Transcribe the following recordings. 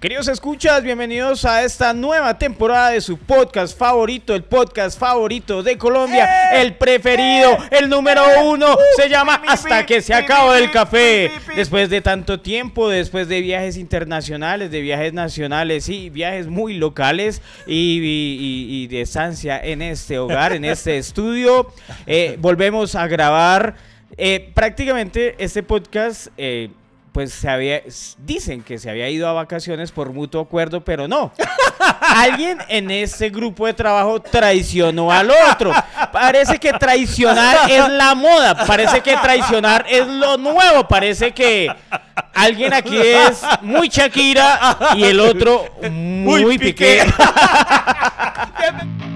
Queridos escuchas, bienvenidos a esta nueva temporada de su podcast favorito, el podcast favorito de Colombia, ¡Eh! el preferido, ¡Eh! el número ¡Eh! uno, ¡Uh! se llama Hasta que se pi, acaba el café. Después de tanto tiempo, después de viajes internacionales, de viajes nacionales y viajes muy locales y, y- y- y de estancia en este hogar, en este estudio, eh, volvemos a grabar. Prácticamente este podcast... pues se había, dicen que se había ido a vacaciones por mutuo acuerdo, pero no. Alguien en ese grupo de trabajo traicionó al otro. Parece que traicionar es la moda, parece que traicionar es lo nuevo, parece que alguien aquí es muy Shakira y el otro muy, Muy Piqué. Piqué.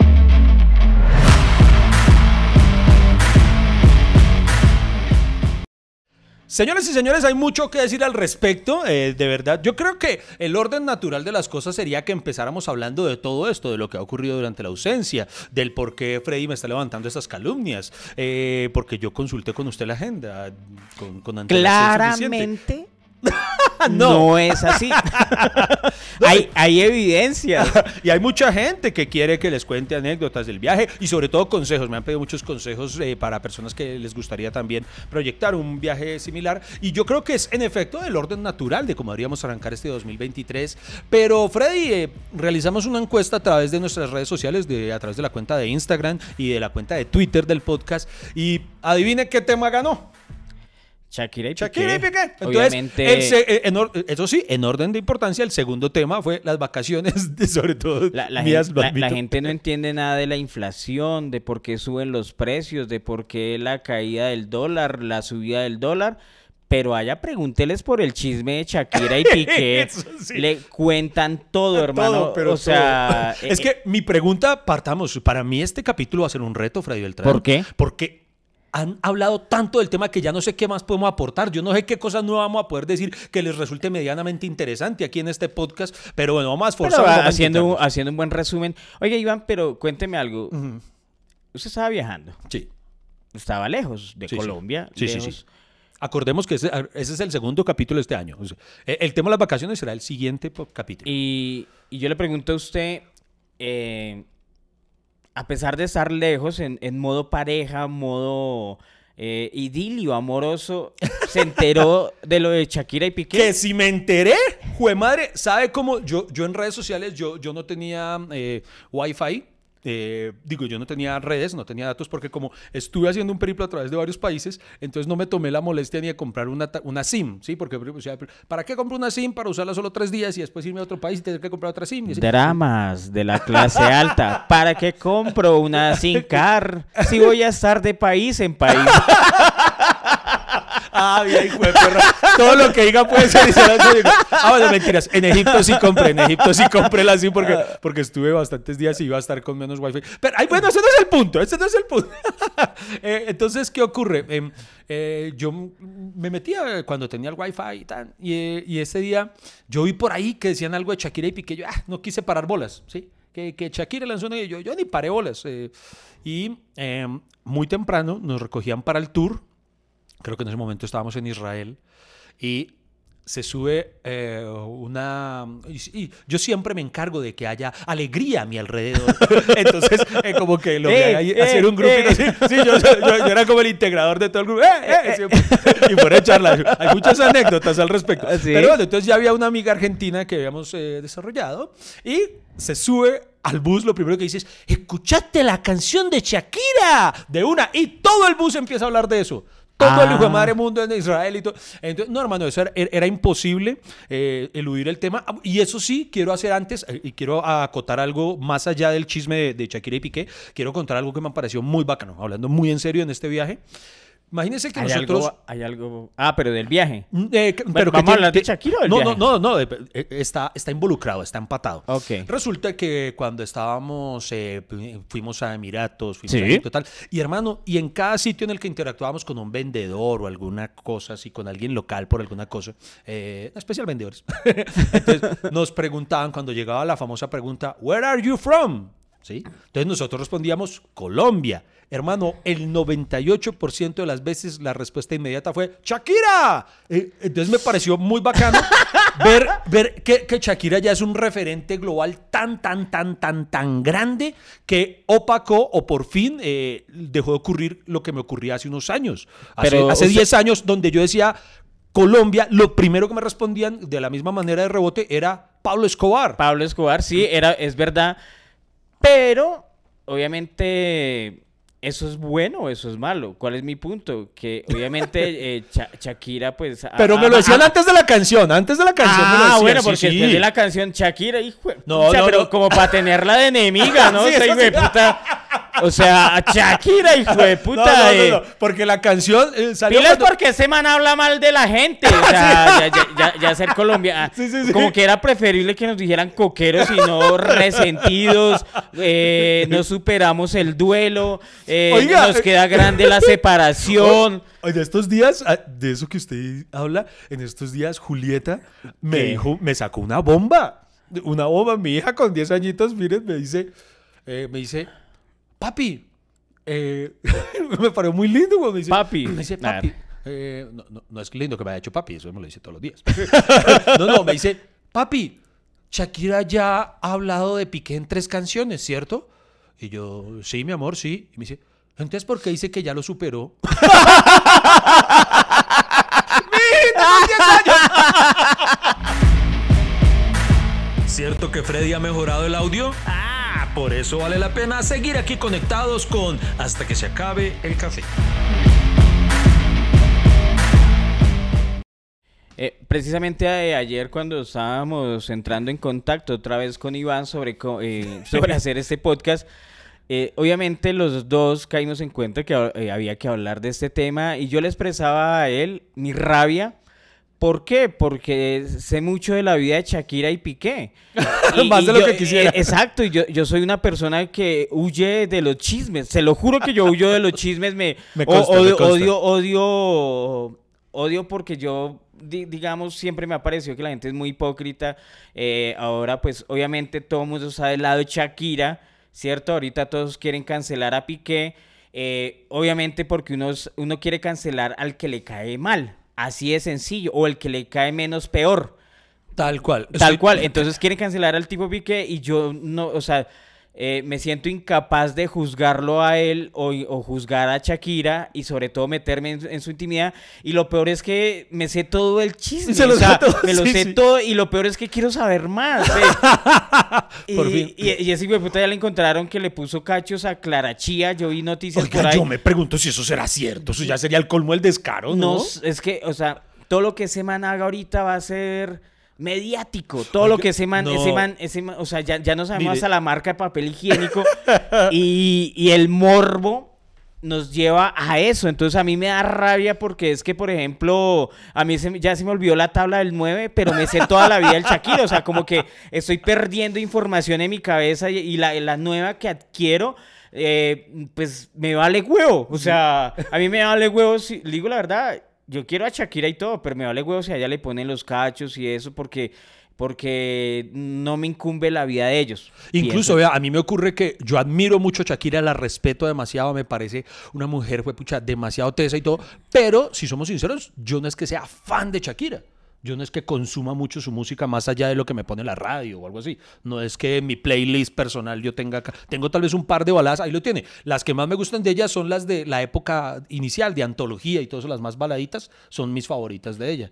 Señores y señores, hay mucho que decir al respecto, eh, de verdad. Yo creo que el orden natural de las cosas sería que empezáramos hablando de todo esto, de lo que ha ocurrido durante la ausencia, del por qué Freddy me está levantando esas calumnias, eh, porque yo consulté con usted la agenda, con, con. Claramente No. no. es así. hay, hay evidencia. Y hay mucha gente que quiere que les cuente anécdotas del viaje y sobre todo consejos. Me han pedido muchos consejos eh, para personas que les gustaría también proyectar un viaje similar. Y yo creo que es en efecto el orden natural de cómo deberíamos arrancar este 2023. Pero Freddy, eh, realizamos una encuesta a través de nuestras redes sociales, de, a través de la cuenta de Instagram y de la cuenta de Twitter del podcast. Y adivine qué tema ganó. Shakira y Piqué. Shakira y Piqué. Entonces, Obviamente, el eh, en eso sí, en orden de importancia, el segundo tema fue las vacaciones, de, sobre todo la, la mías, gente, la- gente no entiende nada de la inflación, de por qué suben los precios, de por qué la caída del dólar, la subida del dólar. Pero allá pregúnteles por el chisme de Shakira y Piqué. Sí. Le cuentan todo, hermano. Todo, pero o sea, todo. es eh, que mi pregunta, partamos, para mí este capítulo va a ser un reto, Freddy Beltrán. ¿Por qué? Porque han hablado tanto del tema que ya no sé qué más podemos aportar. Yo no sé qué cosas no vamos a poder decir que les resulte medianamente interesante aquí en este podcast, pero bueno, vamos a esforzarnos. haciendo, un- haciendo un buen resumen. Oye, Iván, pero cuénteme algo. Usted estaba viajando. Sí. Estaba lejos de Sí. Colombia. Sí, sí, lejos. sí. Acordemos que ese, ese es el segundo capítulo de este año. O sea, eh, el tema de las vacaciones será el siguiente capítulo. Y, y yo le pregunto a usted, eh, a pesar de estar lejos, en, en modo pareja, modo eh, idilio, amoroso, se enteró de lo de Shakira y Piqué. Que si me enteré, jue madre, ¿sabe cómo? Yo, yo en redes sociales, yo, yo no tenía eh, wifi. Eh, digo, yo no tenía redes, no tenía datos, porque como estuve haciendo un periplo a través de varios países, entonces no me tomé la molestia ni de comprar una, una SIM, ¿sí? Porque, o sea, ¿para qué compro una SIM? Para usarla solo tres días y después irme a otro país y tener que comprar otra SIM. Dramas de la clase alta. ¿Para qué compro una SIM car si voy a estar de país en país? Ah, bien, hijo de. Todo lo que diga puede ser. Ah, bueno, mentiras. En Egipto sí compré. En Egipto sí compré la SIM porque, porque estuve bastantes días y iba a estar con menos wifi. Pero, ay, bueno, ese no es el punto. Ese no es el punto. Eh, entonces, ¿qué ocurre? Em, eh, yo me metía cuando tenía el wifi y tal. Y, y ese día yo vi por ahí que decían algo de Shakira y Piqué. Yo ah, no quise parar bolas, ¿sí? Que, que Shakira lanzó una y yo, yo ni paré bolas. eh. y em, muy temprano nos recogían para el tour creo que en ese momento estábamos en Israel, y se sube eh, una... Y, yo siempre me encargo de que haya alegría a mi alrededor. Entonces, eh, como que logré Eh, hacer un grupito eh. así. Sí, yo, yo- yo era como el integrador de todo el grupo. ¡Eh, eh! Siempre. Y fuera de charla. Hay muchas anécdotas al respecto. ¿Ah, sí? Pero bueno, entonces ya había una amiga argentina que habíamos eh, desarrollado y se sube al bus, lo primero que dice es, escuchaste la canción de Shakira, de una, y todo el bus empieza a hablar de eso. Todo el Ah. hijo de madre mundo en Israel y todo. Entonces, no, hermano, eso era, era imposible eh, eludir el tema. Y eso sí, quiero hacer antes, eh, y quiero acotar algo más allá del chisme de, de Shakira y Piqué, quiero contar algo que me pareció muy bacano, hablando muy en serio en este viaje. Imagínense que Hay nosotros... algo, hay algo. Ah, pero del viaje. Mm, eh, que- ¿vamos que a hablar de Shakira o del no, viaje? no, no, no, eh, eh, está, está involucrado, está empatado. Ok. Resulta que cuando estábamos, eh, fuimos a Emiratos, fuimos Sí. a Egipto, tal, y hermano, y en cada sitio en el que interactuábamos con un vendedor o alguna cosa así, con alguien local por alguna cosa, eh, especial vendedores, entonces nos preguntaban cuando llegaba la famosa pregunta, ¿Where are you from? ¿Sí? Entonces nosotros respondíamos, Colombia. Hermano, el 98% de las veces la respuesta inmediata fue Shakira. Eh, entonces me pareció muy bacano ver, ver que, que Shakira ya es un referente global tan, tan, tan, tan, tan grande que opacó o por fin eh, dejó de ocurrir lo que me ocurría hace unos años. Hace, Pero, hace o sea- 10 años donde yo decía Colombia, lo primero que me respondían de la misma manera de rebote era Pablo Escobar. Pablo Escobar, sí, era, es verdad. Pero, obviamente, ¿eso es bueno o eso es malo? ¿Cuál es mi punto? Que obviamente eh, Sha- Shakira, pues. Pero me lo decían antes de la canción, antes de la canción me lo Ah, decían, bueno, porque sí. después de la canción Shakira, hijo No, pucha, no, pero no. como para tenerla de enemiga, ¿no? Sí, o sea, hijo de puta. O sea, Shakira, hijo de puta. no, no, eh. no, porque la canción eh, salió Pilas cuando- porque ese man habla mal de la gente. O sea, ya, ya, ya, ya ser colombiana. Sí, sí, sí. Como que era preferible que nos dijeran coqueros y no resentidos. eh, no superamos el duelo. eh, Oiga. nos queda grande la separación. Oye, estos días, ah, de eso que usted habla, en estos días Julieta me ¿Qué? dijo, me sacó una bomba. Una bomba, mi hija con 10 añitos, miren, me dice, eh, me dice, papi, eh, me pareció muy lindo cuando me dice, Papi. me dice, papi, eh, no, no, no es lindo que me haya hecho papi, eso me lo dice todos los días. no, no, me dice, papi, Shakira ya ha hablado de Piqué en tres canciones, ¿cierto? Y yo, sí, mi amor, sí. Y me dice, entonces, ¿por qué dice que ya lo superó? ¿Cierto que Freddy ha mejorado el audio? Ah, por eso vale la pena seguir aquí conectados con Hasta que se acabe el café. Eh, precisamente eh, ayer cuando estábamos entrando en contacto otra vez con Iván sobre, eh, sobre hacer este podcast, eh, obviamente los dos caímos en cuenta que había que hablar de este tema y yo le expresaba a él mi rabia. ¿Por qué? Porque sé mucho de la vida de Shakira y Piqué. Más de lo que quisiera. eh, exacto, y yo, yo soy una persona que huye de los chismes. Se lo juro que yo huyo de los chismes. Me, Me odio, consta. odio, odio, odio porque yo, di- digamos, siempre me ha parecido que la gente es muy hipócrita. Eh, ahora, pues, obviamente todo el mundo está del lado de Shakira, ¿cierto? Ahorita todos quieren cancelar a Piqué. eh, obviamente porque uno, uno quiere cancelar al que le cae mal. Así de sencillo. O el que le cae menos peor. Tal cual. Tal cual. Entonces quieren cancelar al tipo Piqué y yo no, o sea, eh, me siento incapaz de juzgarlo a él o, o juzgar a Shakira y sobre todo meterme en, en su intimidad. Y lo peor es que me sé todo el chisme. Se lo o sea, sé todo, me lo sé sí. todo y lo peor es que quiero saber más. eh. y, Por fin. y, y ese hijo de puta ya le encontraron que le puso cachos a Clara Chía. Yo vi noticias Oiga, por ahí. yo me pregunto si eso será cierto. Eso ya sería el colmo del descaro, ¿no? No, es que, o sea, todo lo que ese man haga ahorita va a ser mediático. Todo lo que ese man, no. ese man, ese man, o sea, ya, ya no sabemos Mire. hasta la marca de papel higiénico y, y el morbo nos lleva a eso. Entonces a mí me da rabia porque es que, por ejemplo, a mí se ya se me olvidó la tabla del 9, pero me sé toda la vida del Shakira. O sea, como que estoy perdiendo información en mi cabeza y, y la, la nueva que adquiero, eh, pues me vale huevo. O sea, a mí me vale huevo, si, digo la verdad, yo quiero a Shakira y todo, pero me vale huevo si a ella le ponen los cachos y eso porque... Porque no me incumbe la vida de ellos. Incluso, vea, a mí me ocurre que yo admiro mucho a Shakira, la respeto demasiado, me parece una mujer, fue pucha, demasiado tesa y todo, pero si somos sinceros, yo no es que sea fan de Shakira. Yo no es que consuma mucho su música más allá de lo que me pone la radio o algo así. No es que mi playlist personal yo tenga... acá- Tengo tal vez un par de baladas, ahí lo tiene. Las que más me gustan de ella son las de la época inicial, de antología y todo eso, las más baladitas, son mis favoritas de ella.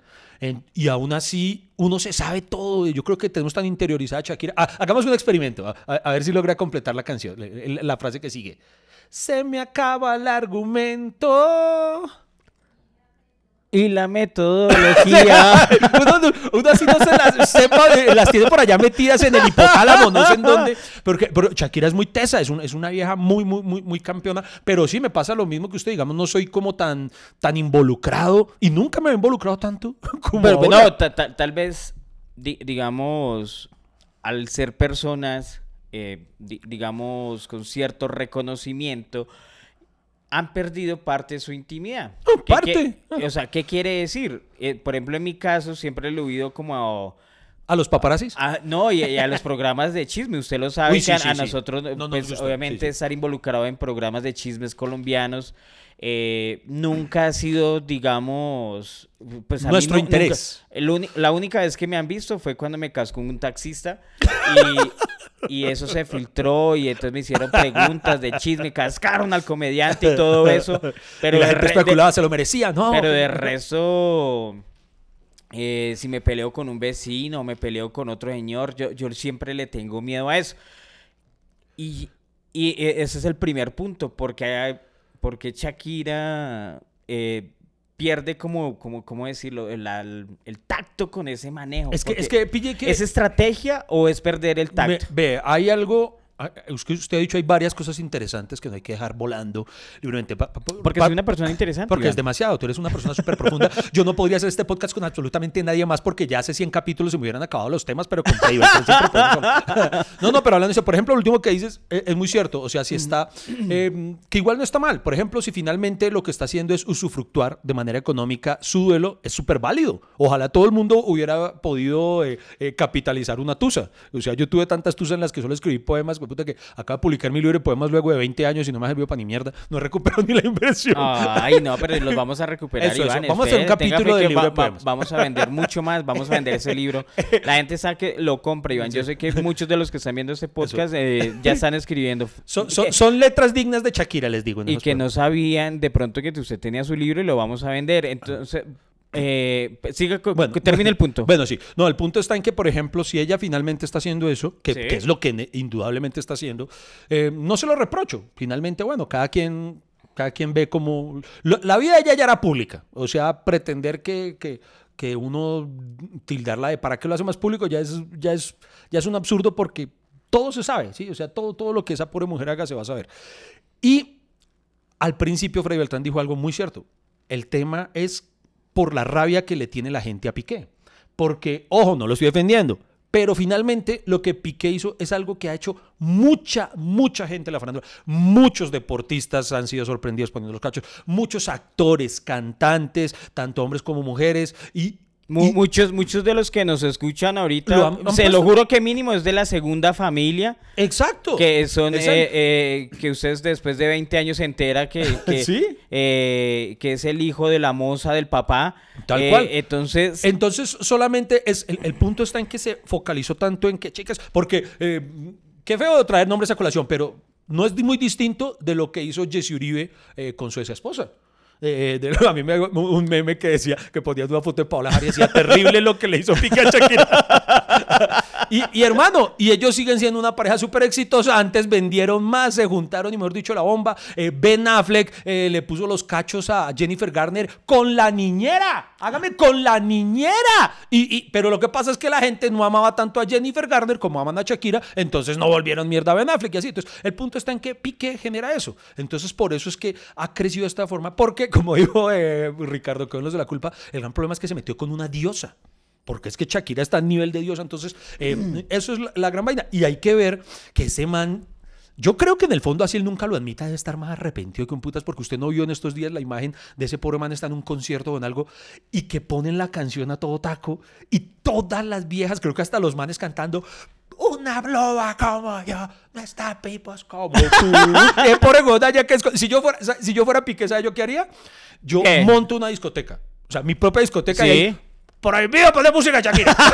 Y aún así, uno se sabe todo. Yo creo que tenemos tan interiorizada a Shakira. Ah, hagamos un experimento, a, a- a ver si logra completar la canción, la frase que sigue. Se me acaba el argumento. Y la metodología. uno, uno así no se las sepa, de- las tiene por allá metidas en el hipotálamo, no sé en dónde. Porque, pero Shakira es muy tesa, es, un- es una vieja muy, muy, muy, muy campeona. Pero sí me pasa lo mismo que usted, digamos, no soy como tan, tan involucrado y nunca me he involucrado tanto como Pero ahora. no, ta- ta- tal vez, di- digamos, al ser personas, eh, di- digamos, con cierto reconocimiento, han perdido parte de su intimidad. Oh, ¿Qué- parte. qué- o sea, ¿qué quiere decir? Eh, por ejemplo, en mi caso, siempre lo he oído como a... A los paparazzis. a- no, y, y a los programas de chisme, usted lo sabe, Uy, que sí, a, sí, a sí. nosotros, No, no, pues, obviamente, estar involucrado en programas de chismes colombianos eh, nunca ha sido, digamos, pues a mí Nuestro nu- nunca- interés. el la única vez que me han visto fue cuando me cascó un taxista y, eso se filtró y entonces me hicieron preguntas de chisme, cascaron al comediante y todo eso. Pero y la gente de- especulaba, se lo merecía, ¿no? pero de resto, eh, si me peleo con un vecino, me peleo con otro señor, yo, yo siempre le tengo miedo a eso. Y, y, eh, ese es el primer punto, porque, porque Shakira eh, pierde como, como, ¿cómo decirlo? El, el tacto con ese manejo. Es que, es que pille que... ¿Es estrategia o es perder el tacto? ve, hay algo. Ah, que Usted ha dicho hay varias cosas interesantes que no hay que dejar volando libremente. pa- pa- Porque pa- soy una persona interesante. Porque es demasiado, tú eres una persona súper profunda. Yo no podría hacer este podcast con absolutamente nadie más porque ya hace 100 capítulos y me hubieran acabado los temas, pero con. No, no, pero hablando de eso, por ejemplo, lo último que dices eh, es, muy cierto. O sea, si está, eh, que igual no está mal. Por ejemplo, si finalmente lo que está haciendo es usufructuar de manera económica su duelo, es súper válido. Ojalá todo el mundo hubiera podido eh, eh, capitalizar una tusa. O sea, yo tuve tantas tusas en las que solo escribí poemas, puta, que acabo de publicar mi libro de poemas luego de 20 años y no me ha servido para ni mierda. No recupero ni la inversión. Ay, no, pero los vamos a recuperar, Eso, eso. Iván. Vamos a hacer un capítulo del libro va- de va- poemas. Vamos a vender mucho más, vamos a vender ese libro. La gente sabe que lo compra, Iván. Yo sé que muchos de los que están viendo este podcast eh, ya están escribiendo. Son, son- que- son letras dignas de Shakira, les digo. y que no sabían de pronto que usted tenía su libro y lo vamos a vender. Entonces, eh, siga, co- Bueno, termine el punto. Bueno, sí. No, el punto está en que, por ejemplo, si ella finalmente está haciendo eso, que, Sí. que es lo que indudablemente está haciendo, eh, no se lo reprocho. Finalmente, bueno, cada quien, cada quien ve como... la vida de ella ya era pública. O sea, pretender que, que, que uno tildarla de para qué lo hace más público ya es, ya es, ya es un absurdo porque todo se sabe, ¿sí? O sea, todo, todo lo que esa pobre mujer haga se va a saber. Y al principio Freddy Beltrán dijo algo muy cierto. El tema es por la rabia que le tiene la gente a Piqué. Porque, ojo, no lo estoy defendiendo. Pero finalmente lo que Piqué hizo es algo que ha hecho mucha, mucha gente en la farándula. Muchos deportistas han sido sorprendidos poniendo los cachos. Muchos actores, cantantes, tanto hombres como mujeres. Y, Mu- muchos, muchos de los que nos escuchan ahorita, Lo han- han se lo juro que mínimo es de la segunda familia. exacto. Que son, Exacto. eh, eh, que ustedes después de 20 años se entera que, que, Sí. eh, que es el hijo de la moza del papá. Tal Eh, cual. Entonces, Entonces, solamente es el, el punto está en que se focalizó tanto en que, chicas, porque eh, qué feo traer nombres a colación, pero no es muy distinto de lo que hizo Jesse Uribe eh, con su ex esposa. Eh, de- a mí me un meme que decía que ponía una foto de Paola Jara y decía terrible lo que le hizo Piqué a Shakira. Y, hermano, y ellos siguen siendo una pareja súper exitosa. Antes vendieron más, se juntaron y mejor dicho la bomba. Eh, ben Affleck eh, le puso los cachos a Jennifer Garner con la niñera. Hágame con la niñera. Y, y- pero lo que pasa es que la gente no amaba tanto a Jennifer Garner como aman a Shakira. Entonces no volvieron mierda a Ben Affleck y así. Entonces el punto está en que Piqué genera eso. Entonces por eso es que ha crecido de esta forma. Porque como dijo eh, Ricardo con los de la culpa, el gran problema es que se metió con una diosa. Porque es que Shakira está a nivel de diosa. Entonces eh, eso es la, la gran vaina. Y hay que ver que ese man yo creo que en el fondo, así él nunca lo admita, debe estar más arrepentido que un putas, porque usted no vio en estos días la imagen de ese pobre man está en un concierto o en algo y que ponen la canción a todo taco y todas las viejas, creo que hasta los manes cantando. Una bloba como yo, no está pipos como tú. Eh, pobre goda, ya que es- si yo fuera, si yo fuera Piqué, ¿sabe yo qué haría? Yo ¿Qué? monto una discoteca. O sea, mi propia discoteca y Sí. ahí prohibido poner música de Shakira.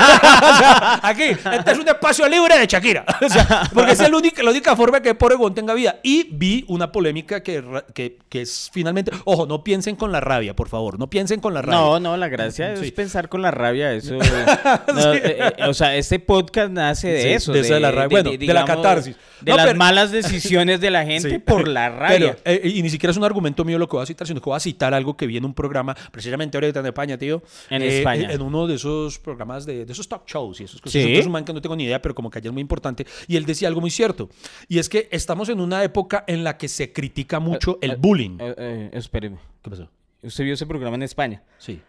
O sea, aquí, este es un espacio libre de Shakira. O sea, porque esa es la única, la única forma que Poregón tenga vida. Y vi una polémica que, que, que es finalmente. Ojo, no piensen con la rabia, por favor. No piensen con la rabia. No, no, la gracia Sí. es pensar con la rabia. Eso, no, eh, eh, o sea, este podcast nace de Sí, eso. de de la rabia. Bueno, de la catarsis. De No, las pero- malas decisiones de la gente por la rabia. Pero, eh, y ni siquiera es un argumento mío lo que voy a citar, sino que voy a citar algo que vi en un programa, precisamente ahorita en España, tío. En España. En uno de esos programas, de, de esos talk shows y esos cosas. Sí. Es un man que no tengo ni idea, pero como que ayer es muy importante. Y él decía algo muy cierto. Y es que estamos en una época en la que se critica mucho el eh, bullying. Eh, eh, espéreme. ¿Qué pasó? ¿Usted vio ese programa en España? Sí.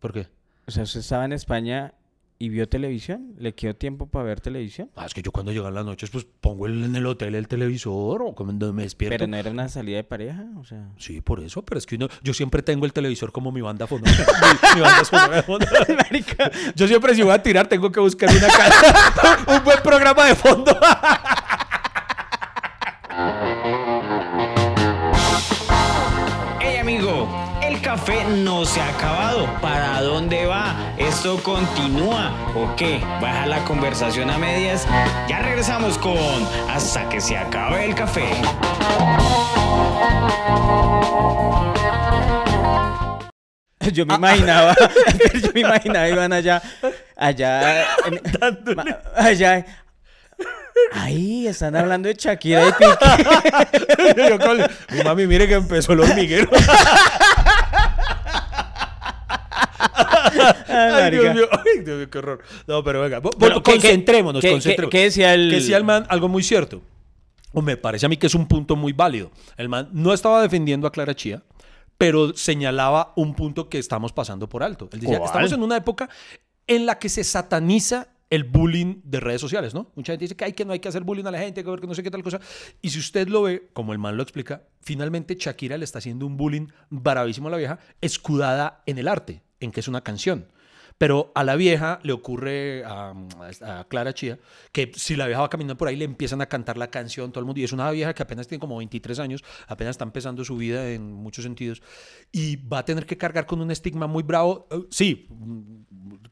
¿Por qué? O sea, usted estaba en España y vio televisión. ¿Le quedó tiempo para ver televisión? Ah, es que yo cuando llegan las noches, pues pongo el- en el hotel el televisor o cuando me despierto. Pero no era una salida de pareja, o sea... Sí, por eso, pero es que uno- yo siempre tengo el televisor como mi banda sonora. mi, mi banda sonora de fondo. Yo siempre si voy a tirar tengo que buscar una ca- un buen programa de fondo. Café no se ha acabado. ¿Para dónde va? ¿Esto continúa o qué? ¿Baja la conversación a medias? Ya regresamos con Hasta que se acabe el café. Yo me imaginaba, yo me imaginaba Iván allá, allá, allá. Ahí están hablando de Shakira y Piqué. Yo con- mi mami, mire que empezó el hormiguero. Ay, Dios mío, ay, Dios mío, qué horror. No, pero venga, vo- Pero, ¿qué- qué- concentrémonos, qué- concentrémonos. qué- qué decía el- Que decía el man algo muy cierto. O me parece a mí que es un punto muy válido. El man no estaba defendiendo a Clara Chía, pero señalaba un punto que estamos pasando por alto. Él decía, ¿Cuál? estamos en una época en la que se sataniza el bullying de redes sociales, ¿no? Mucha gente dice que, hay que no hay que hacer bullying a la gente, que no sé qué tal cosa. Y si usted lo ve, como el man lo explica, finalmente Shakira le está haciendo un bullying bravísimo a la vieja, escudada en el arte, en que es una canción. Pero a la vieja le ocurre a, a Clara Chía que si la vieja va caminando por ahí le empiezan a cantar la canción todo el mundo. Y es una vieja que apenas tiene como 23 años, apenas está empezando su vida en muchos sentidos. Y va a tener que cargar con un estigma muy bravo. Eh, Sí,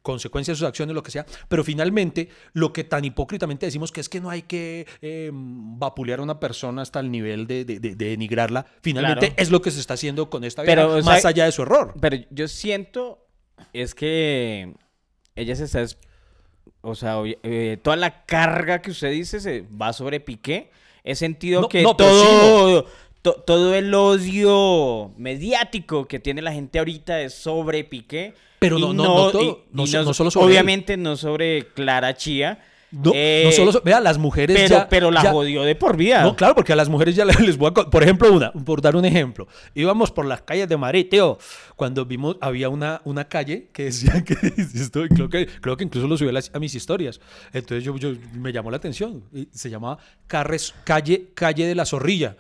consecuencias de sus acciones, lo que sea. Pero finalmente, lo que tan hipócritamente decimos que es que no hay que eh, vapulear a una persona hasta el nivel de, de- de- de denigrarla, finalmente Claro. es lo que se está haciendo con esta vieja, Pero, o sea, más allá de su error. Pero yo siento es que ella se está, es- o sea, eh, toda la carga que usted dice se va sobre Piqué. He sentido No, que no, todo, to- todo el odio mediático que tiene la gente ahorita es sobre Piqué. Pero no- no- no todo, y- no y so- no solo sobre él. Obviamente no sobre Clara Chía. No, eh, no solo, so- vea, las mujeres pero, ya... pero la ya- jodió de por vida. No, claro, porque a las mujeres ya les les voy a... Por ejemplo, una, por dar un ejemplo. Íbamos por las calles de Madrid, tío, cuando vimos, había una, una calle que decía que... Esto, creo, que creo que incluso lo subí a, las- a mis historias. Entonces yo, yo- me llamó la atención. Y se llamaba Carres, calle, calle de la Zorrilla.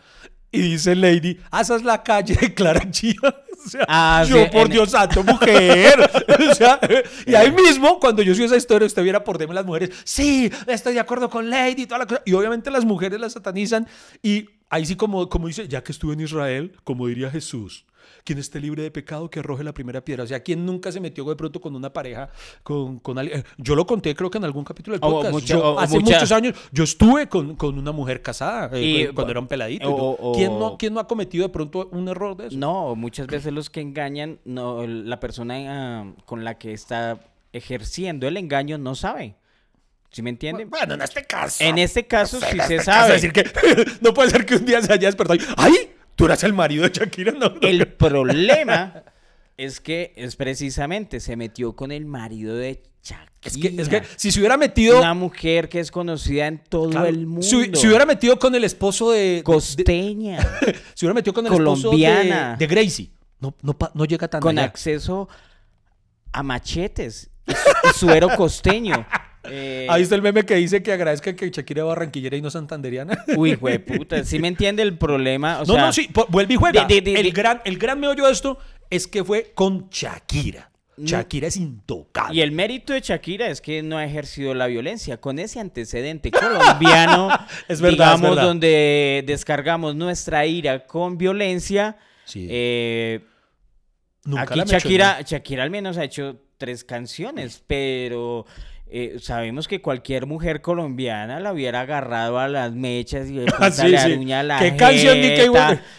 Y dice Lady, ah, esa es la calle de Clara Chía. O sea, Ah, yo, sí, por en- Dios santo, mujer. o sea, y ahí mismo, cuando yo subí esa historia, usted viera por DM las mujeres, sí, estoy de acuerdo con Lady y toda la cosa. Y obviamente las mujeres la satanizan. Y ahí sí, como, como dice, ya que estuve en Israel, como diría Jesús, quien esté libre de pecado, que arroje la primera piedra. O sea, quien nunca se metió de pronto con una pareja, con, con alguien. Yo lo conté, creo que en algún capítulo del O podcast. mucha- Yo, o hace mucha- muchos años, yo estuve con, con una mujer casada eh, cuando era un peladito. y o- todo. o- ¿Quién, no, ¿Quién no ha cometido de pronto un error de eso? No, muchas veces los que engañan, no, la persona ah, con la que está ejerciendo el engaño no sabe. ¿Sí me entienden? Bueno, en este caso. En este caso sí se Es sabe. decir, que no puede ser que un día se haya despertado y, ¡ay! Tú eras el marido de Shakira, no. no. El problema es que es precisamente se metió con el marido de Shakira. Es que, es que si se hubiera metido. Una mujer que es conocida en todo Claro, el mundo. Si, si hubiera metido con el esposo de. costeña, de- si hubiera metido con el esposo Colombiana. de, de Gracie. No, no, no llega tan con allá. acceso a machetes y suero costeño. Eh, Ahí está el meme que dice que agradezca que Shakira es barranquillera y no santanderiana. Uy, puta, ¿sí me entiende el problema? O no, sea, no, sí, vuelve y juega. de- de- de- el, gran, el gran meollo de esto es que fue con Shakira. No. Shakira es intocable. Y el mérito de Shakira es que no ha ejercido la violencia. Con ese antecedente colombiano, Es verdad, es verdad. donde descargamos nuestra ira con violencia, Sí. eh, Nunca Aquí la mencionó. Shakira, Shakira al menos ha hecho tres canciones, pero eh, sabemos que cualquier mujer colombiana la hubiera agarrado a las mechas y de Ah, sí, la sí. uña a la ¿Qué canción ni qué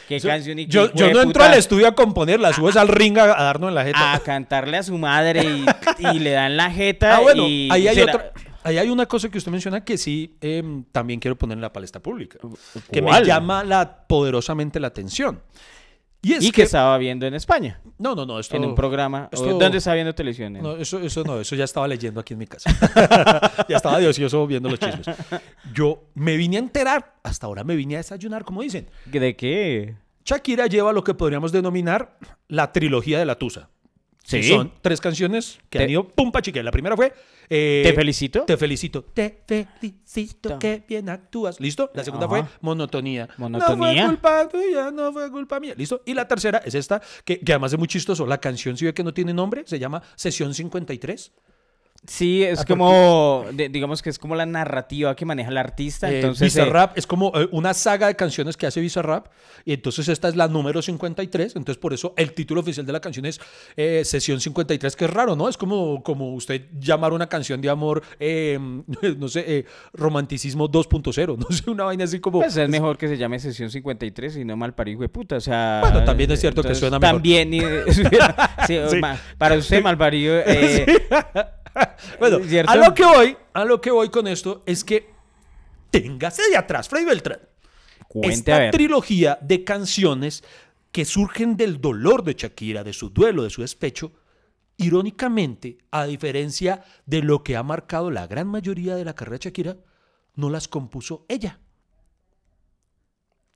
qué canción ni Yo, yo no entro puta, al estudio a componerla, subes al ring a, a darnos en la jeta. a cantarle a su madre y, y le dan la jeta Ah, bueno, y ahí hay otra. Ahí hay una cosa que usted menciona que sí em, también quiero poner en la palestra pública. Que me llama la, poderosamente la atención. Y es y que estaba viendo en España, No, no, no. Esto, en un programa. esto- ¿Dónde estaba viendo televisión? No, eso, eso no, eso ya estaba leyendo aquí en mi casa. ya estaba de ocioso viendo los chismes. Yo me vine a enterar, hasta ahora me vine a desayunar, como dicen. ¿De qué? Shakira lleva lo que podríamos denominar la trilogía de la Tusa. Sí. Son tres canciones que Te- han ido pum pa chique. La primera fue eh, ¿Te felicito? Te felicito. Te felicito que bien actúas. ¿Listo? La segunda Ajá. fue monotonía. Monotonía. No fue culpa tuya, no fue culpa mía. ¿Listo? Y la tercera es esta, que, que además es muy chistoso. La canción, si ve que no tiene nombre, se llama Sesión 53. Sí, es Ah, ¿por como, de- digamos que es como la narrativa que maneja el artista. Eh, Entonces, eh, Bizarrap es como eh, una saga de canciones que hace Bizarrap. Y entonces esta es la número 53. Entonces por eso el título oficial de la canción es eh, Sesión 53, que es raro, ¿no? Es como, como usted llamar una canción de amor, eh, no sé, eh, romanticismo 2.0. No sé, una vaina así como... pues es mejor que se llame sesión 53 y no malparido de puta. O sea, Bueno, también es cierto que suena mejor. También, y- sí, para usted malparido. eh, bueno, ¿cierto? a lo que voy, a lo que voy con esto es que téngase de atrás, Freddy Beltrán. Cuente esta trilogía de canciones que surgen del dolor de Shakira, de su duelo, de su despecho, irónicamente, a diferencia de lo que ha marcado la gran mayoría de la carrera de Shakira, no las compuso ella.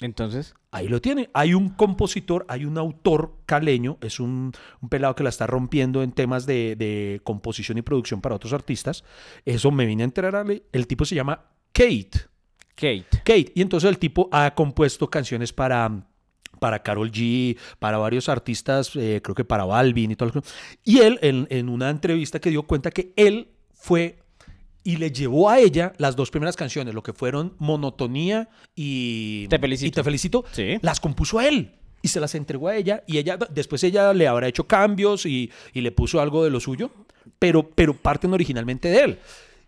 Entonces, Ahí lo tiene. Hay un compositor, hay un autor caleño, es un, un pelado que la está rompiendo en temas de, de composición y producción para otros artistas. Eso me vine a enterar. El tipo se llama Kate. Kate. Kate. Y entonces el tipo ha compuesto canciones para, para Carol G, para varios artistas, eh, creo que para Balvin y todo. lo que- Y él, en, en una entrevista que dio cuenta que él fue y le llevó a ella las dos primeras canciones, lo que fueron Monotonía y Te felicito. y Te felicito, Sí. las compuso a él. Y se las entregó a ella y ella después ella le habrá hecho cambios y, y le puso algo de lo suyo, pero, pero parten originalmente de él.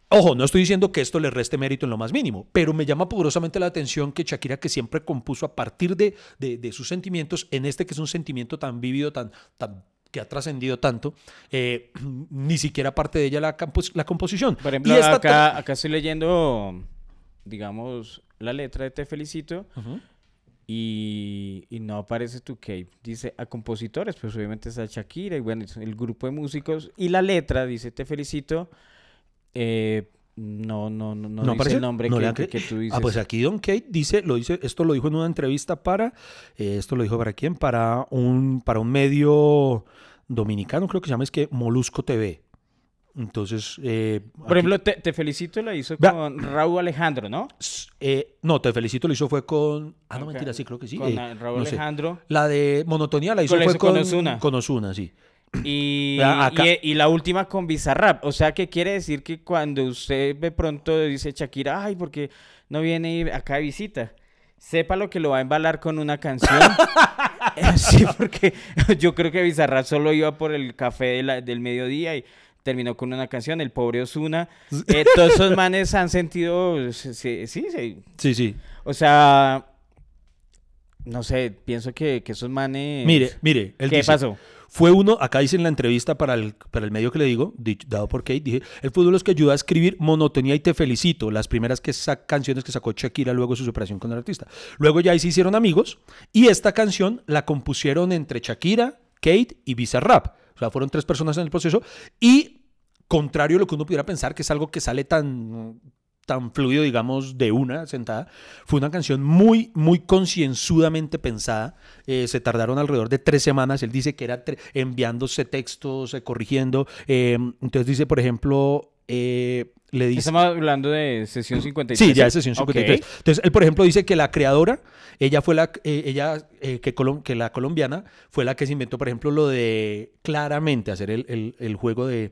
Ojo, no estoy diciendo que esto le reste mérito en lo más mínimo, pero me llama poderosamente la atención que Shakira, que siempre compuso a partir de, de- de sus sentimientos, en este que es un sentimiento tan vívido, tan, tan que ha trascendido tanto, eh, ni siquiera parte de ella la, la composición. Por ejemplo, Y esta acá, acá estoy leyendo, digamos, la letra de Te Felicito Ujú. y, y no aparece tu Kate. Dice a compositores, pues obviamente está Shakira y bueno, es el grupo de músicos. Y la letra dice Te Felicito. eh, no, no, no, no, dice aparece? el nombre ¿No que, que- que tú dices. Ah, pues aquí Don Kate dice, lo dice, esto lo dijo en una entrevista para, eh, esto lo dijo para quién, para un, para un medio dominicano, creo que se llama, es que Molusco TV. Entonces, eh, Por aquí- ejemplo, te, Te Felicito la hizo Vea. con Raúl Alejandro, ¿no? eh, no, te felicito, lo hizo fue con, ah, no, Ok. mentira, sí, creo que sí. Con eh, Raúl no sé. Alejandro. La de Monotonía la hizo Con- la fue con con, Ozuna. con Ozuna, sí. Y, la última con Bizarrap. O sea, que quiere decir que cuando usted de pronto dice Shakira, ay, porque no viene acá de visita? Sepa lo que lo va a embalar con una canción. sí, porque yo creo que Bizarrap solo iba por el café de la- del mediodía y terminó con una canción, el pobre Osuna. Eh, todos esos manes han sentido, sí, sí, sí, Sí, sí. o sea, no sé, pienso que, que esos manes... Mire, mire. él ¿Qué dice, pasó? Fue uno, acá dice en la entrevista para el, para el medio que le digo, dado por Kate, dije, el fútbol es que ayuda a escribir Monotonía y Te Felicito, las primeras que canciones que sacó Shakira luego su separación con el artista. Luego ya ahí se hicieron amigos y esta canción la compusieron entre Shakira, Kate y Bizarrap. O sea, fueron tres personas en el proceso y contrario a lo que uno pudiera pensar, que es algo que sale tan tan fluido, digamos, de una sentada. Fue una canción muy, muy concienzudamente pensada. Eh, se tardaron alrededor de tres semanas. Él dice que era enviándose textos, eh, corrigiendo. Eh, entonces dice, por ejemplo, eh, le dice... Estamos hablando de sesión 53. Sí, ya es sesión Ok. 53. Entonces, él, por ejemplo, dice que la creadora, ella fue la, ella, que, colom- que la colombiana fue la que se inventó, por ejemplo, lo de claramente hacer el, el- el juego de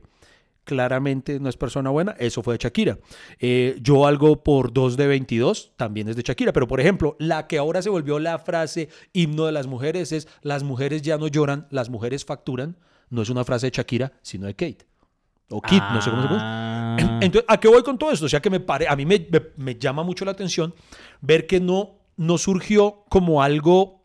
claramente no es persona buena, eso fue de Shakira. Eh, yo algo por 2 de 22 también es de Shakira, pero por ejemplo, la que ahora se volvió la frase himno de las mujeres es las mujeres ya no lloran, las mujeres facturan, no es una frase de Shakira, sino de Kate. O Kit, no sé cómo se pronuncia. Ah. Entonces, ¿a qué voy con todo esto? O sea, que me pare, a mí me, me- me llama mucho la atención ver que no, no surgió como algo,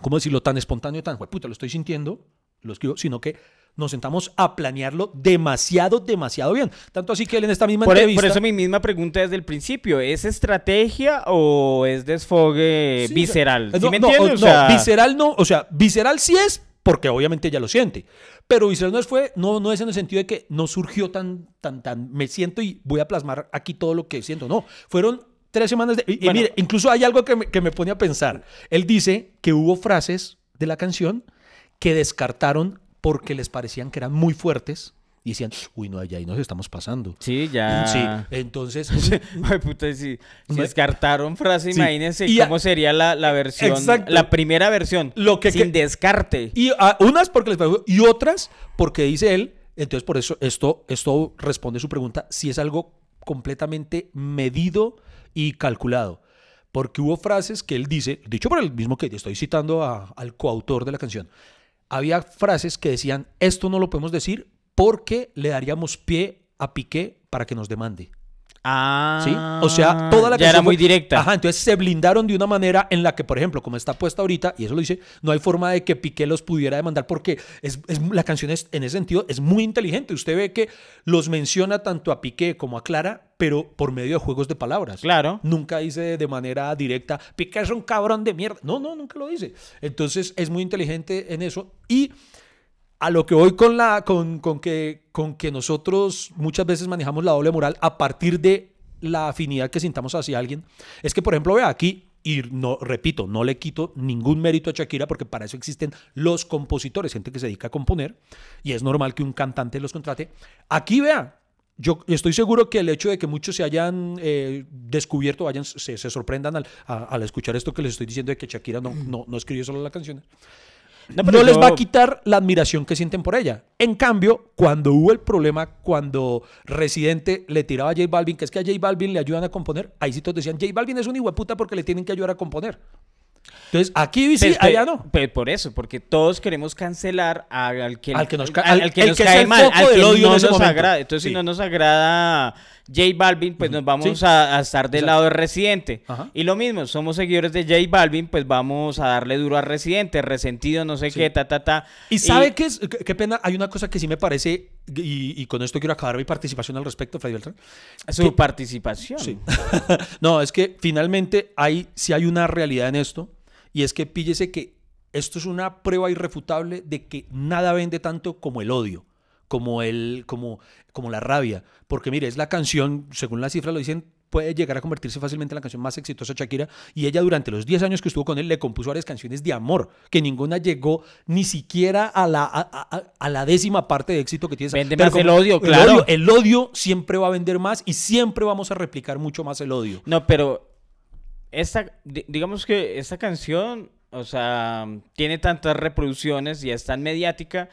¿cómo decirlo?, tan espontáneo, tan, puta, lo estoy sintiendo, lo escribo, sino que nos sentamos a planearlo demasiado, demasiado bien. Tanto así que él en esta misma Por, e- entrevista... por eso mi misma pregunta desde el principio, ¿es estrategia o es desfogue Sí, visceral? ¿Sí no, me no, entiendes? o- O sea, no, visceral no, o sea, visceral sí es porque obviamente ella lo siente, pero visceral no es fue, no, no es en el sentido de que no surgió tan, tan, tan, me siento y voy a plasmar aquí todo lo que siento, no, fueron tres semanas de, y, mire, incluso hay algo que me, que me pone a pensar, él dice que hubo frases de la canción que descartaron porque les parecían que eran muy fuertes y decían, uy, no, allá ahí nos estamos pasando. Sí, ya. Sí, entonces... Ay, puta, si, descartaron frase, Sí. imagínense Y a- cómo sería la, la versión, Exacto. la primera versión, Lo que- sin que- descarte. Y unas porque les pareció y otras porque dice él, entonces por eso esto, esto responde su pregunta, si es algo completamente medido y calculado. Porque hubo frases que él dice, dicho por el mismo que estoy citando a- al coautor de la canción, había frases que decían, esto no lo podemos decir porque le daríamos pie a Piqué para que nos demande. Ah, ¿Sí? O sea, toda la ya era canción muy fue- directa. Ajá, entonces se blindaron de una manera en la que, por ejemplo, como está puesta ahorita, y eso lo dice, no hay forma de que Piqué los pudiera demandar porque es, es- la canción es, en ese sentido es muy inteligente. Usted ve que los menciona tanto a Piqué como a Clara, pero por medio de juegos de palabras. Claro. Nunca dice de manera directa, Piqué es un cabrón de mierda. No, no, nunca lo dice. Entonces es muy inteligente en eso. Y a lo que voy con la con, con que con que nosotros muchas veces manejamos la doble moral a partir de la afinidad que sintamos hacia alguien es que por ejemplo vea aquí y no repito no le quito ningún mérito a Shakira porque para eso existen los compositores gente que se dedica a componer y es normal que un cantante los contrate. Aquí vea yo estoy seguro que el hecho de que muchos se hayan eh, descubierto, vayan, se, se sorprendan al, a- al escuchar esto que les estoy diciendo de que Shakira no, no, no escribió solo la canción, No, les yo- va a quitar la admiración que sienten por ella. En cambio, cuando hubo el problema, cuando Residente le tiraba a J Balvin, que es que a J Balvin le ayudan a componer, ahí sí todos decían, J Balvin es un hijueputa porque le tienen que ayudar a componer. Entonces, aquí sí, Pues, allá no. pe- por eso, porque todos queremos cancelar al que, Al que nos al- al- al que nos que cae mal, al que no nos momento. agrada. Entonces, Sí. si no nos agrada J Balvin, pues nos vamos Sí. a, a estar del Exacto. lado de Residente. Ajá. Y lo mismo, somos seguidores de J Balvin, pues vamos a darle duro a Residente, resentido, no sé Sí. qué, ta, ta, ta. Y sabe qué es, qué, qué pena, hay una cosa que sí me parece, y, y con esto quiero acabar mi participación al respecto, Freddy Beltrán. Su que- participación. Sí. no, es que finalmente hay, sí hay una realidad en esto, y es que píllese que esto es una prueba irrefutable de que nada vende tanto como el odio, como, el, como, como la rabia. Porque mire, es la canción, según las cifras lo dicen, puede llegar a convertirse fácilmente en la canción más exitosa de Shakira. Y ella durante los 10 años que estuvo con él le compuso varias canciones de amor, que ninguna llegó ni siquiera a la, a, a- a la décima parte de éxito que tiene. Vende más el odio, claro. odio- el odio siempre va a vender más y siempre vamos a replicar mucho más el odio. No, pero esta, di- digamos que esta canción, o sea, tiene tantas reproducciones y es tan mediática,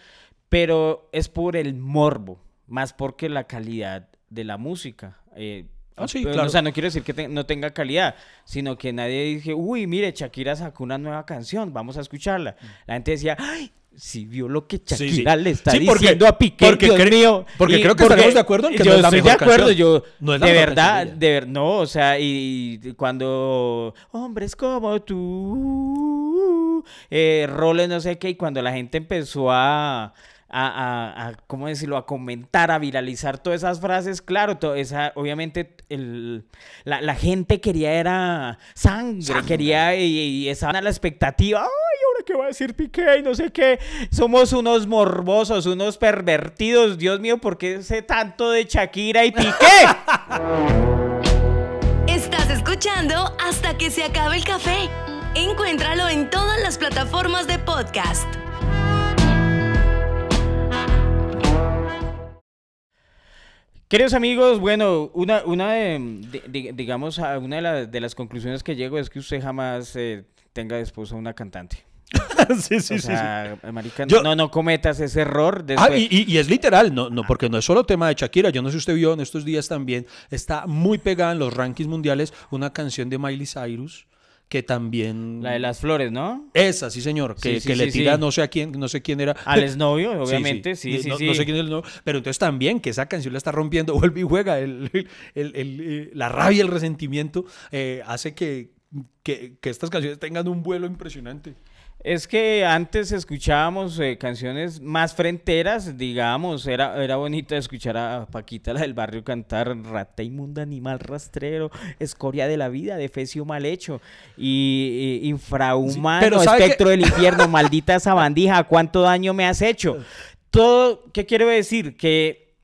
pero es por el morbo, más porque la calidad de la música. eh, Ah, sí, claro. O sea, no quiero decir que te- no tenga calidad, sino que nadie dije, uy, mire, Shakira sacó una nueva canción, vamos a escucharla. La gente decía, ay, si vio lo que Sí, sí. Shakira le está porque- diciendo a Piqué, porque Dios mío. porque Y creo que estaremos de acuerdo en que yo no es la estoy mejor de acuerdo, canción. yo, No de verdad, de ver, no, o sea, y, y cuando hombres como tú, eh, roles no sé qué, y cuando la gente empezó a, a, a- a, ¿cómo decirlo?, a comentar, a viralizar todas esas frases, claro, to- esa, obviamente el, la, la gente quería era sangre, quería, y, y estaban a la expectativa, ay, ahora qué va a decir Piqué, y no sé qué, somos unos morbosos, unos pervertidos, Dios mío, ¿por qué sé tanto de Shakira y Piqué? Estás escuchando hasta que se acabe el café. Encuéntralo en todas las plataformas de podcast. Queridos amigos, bueno, una, una de, de- de- digamos, una de, la- de las conclusiones que llego es que usted jamás eh, tenga de esposa una cantante. sí, sí, o sí, sí. sea, marica, Yo- no, no cometas ese error. Ah, Después, y, y- y es literal, no, no, porque no es solo tema de Shakira. Yo no sé si usted vio en estos días también, está muy pegada en los rankings mundiales una canción de Miley Cyrus que también... La de las flores, ¿no? Esa, sí, señor, que, Sí, sí, que le tira no sé a quién, no sé quién era. Al exnovio, obviamente, sí, sí, no, sí. no sé quién es el novio, pero entonces también que esa canción la está rompiendo, vuelve y juega, el, el- la rabia, el resentimiento, eh, hace que, que, que estas canciones tengan un vuelo impresionante. Es que antes escuchábamos eh, canciones más fronteras, digamos, era, era bonito escuchar a Paquita, la del barrio, cantar Rata inmunda, animal rastrero, escoria de la vida, defecio mal hecho, y, y infrahumano, Sí, pero ¿sabe espectro del infierno, maldita sabandija, ¿cuánto daño me has hecho? Todo, ¿qué quiero decir? Que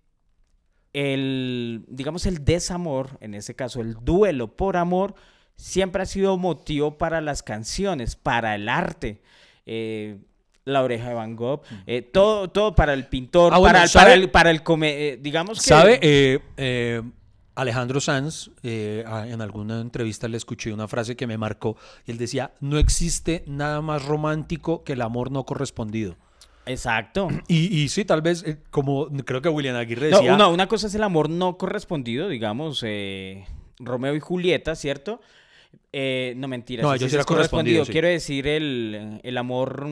el, digamos, el desamor, en ese caso, el duelo por amor, siempre ha sido motivo para las canciones, para el arte. Eh, la oreja de Van Gogh, eh, todo, todo para el pintor, Mm. Ah, bueno, para, el, para el, para el come- eh, digamos que... ¿Sabe? Alejandro Sanz, en alguna entrevista le escuché una frase que me marcó y él decía, no existe nada más romántico que el amor no correspondido. Exacto. Y, y sí, tal vez, como creo que William Aguirre No, decía, una, una cosa es el amor no correspondido, digamos, Romeo y Julieta, ¿cierto? Eh, no, mentira. No, sí, ellos sí sí es correspondido. correspondido. Quiero decir el, el amor,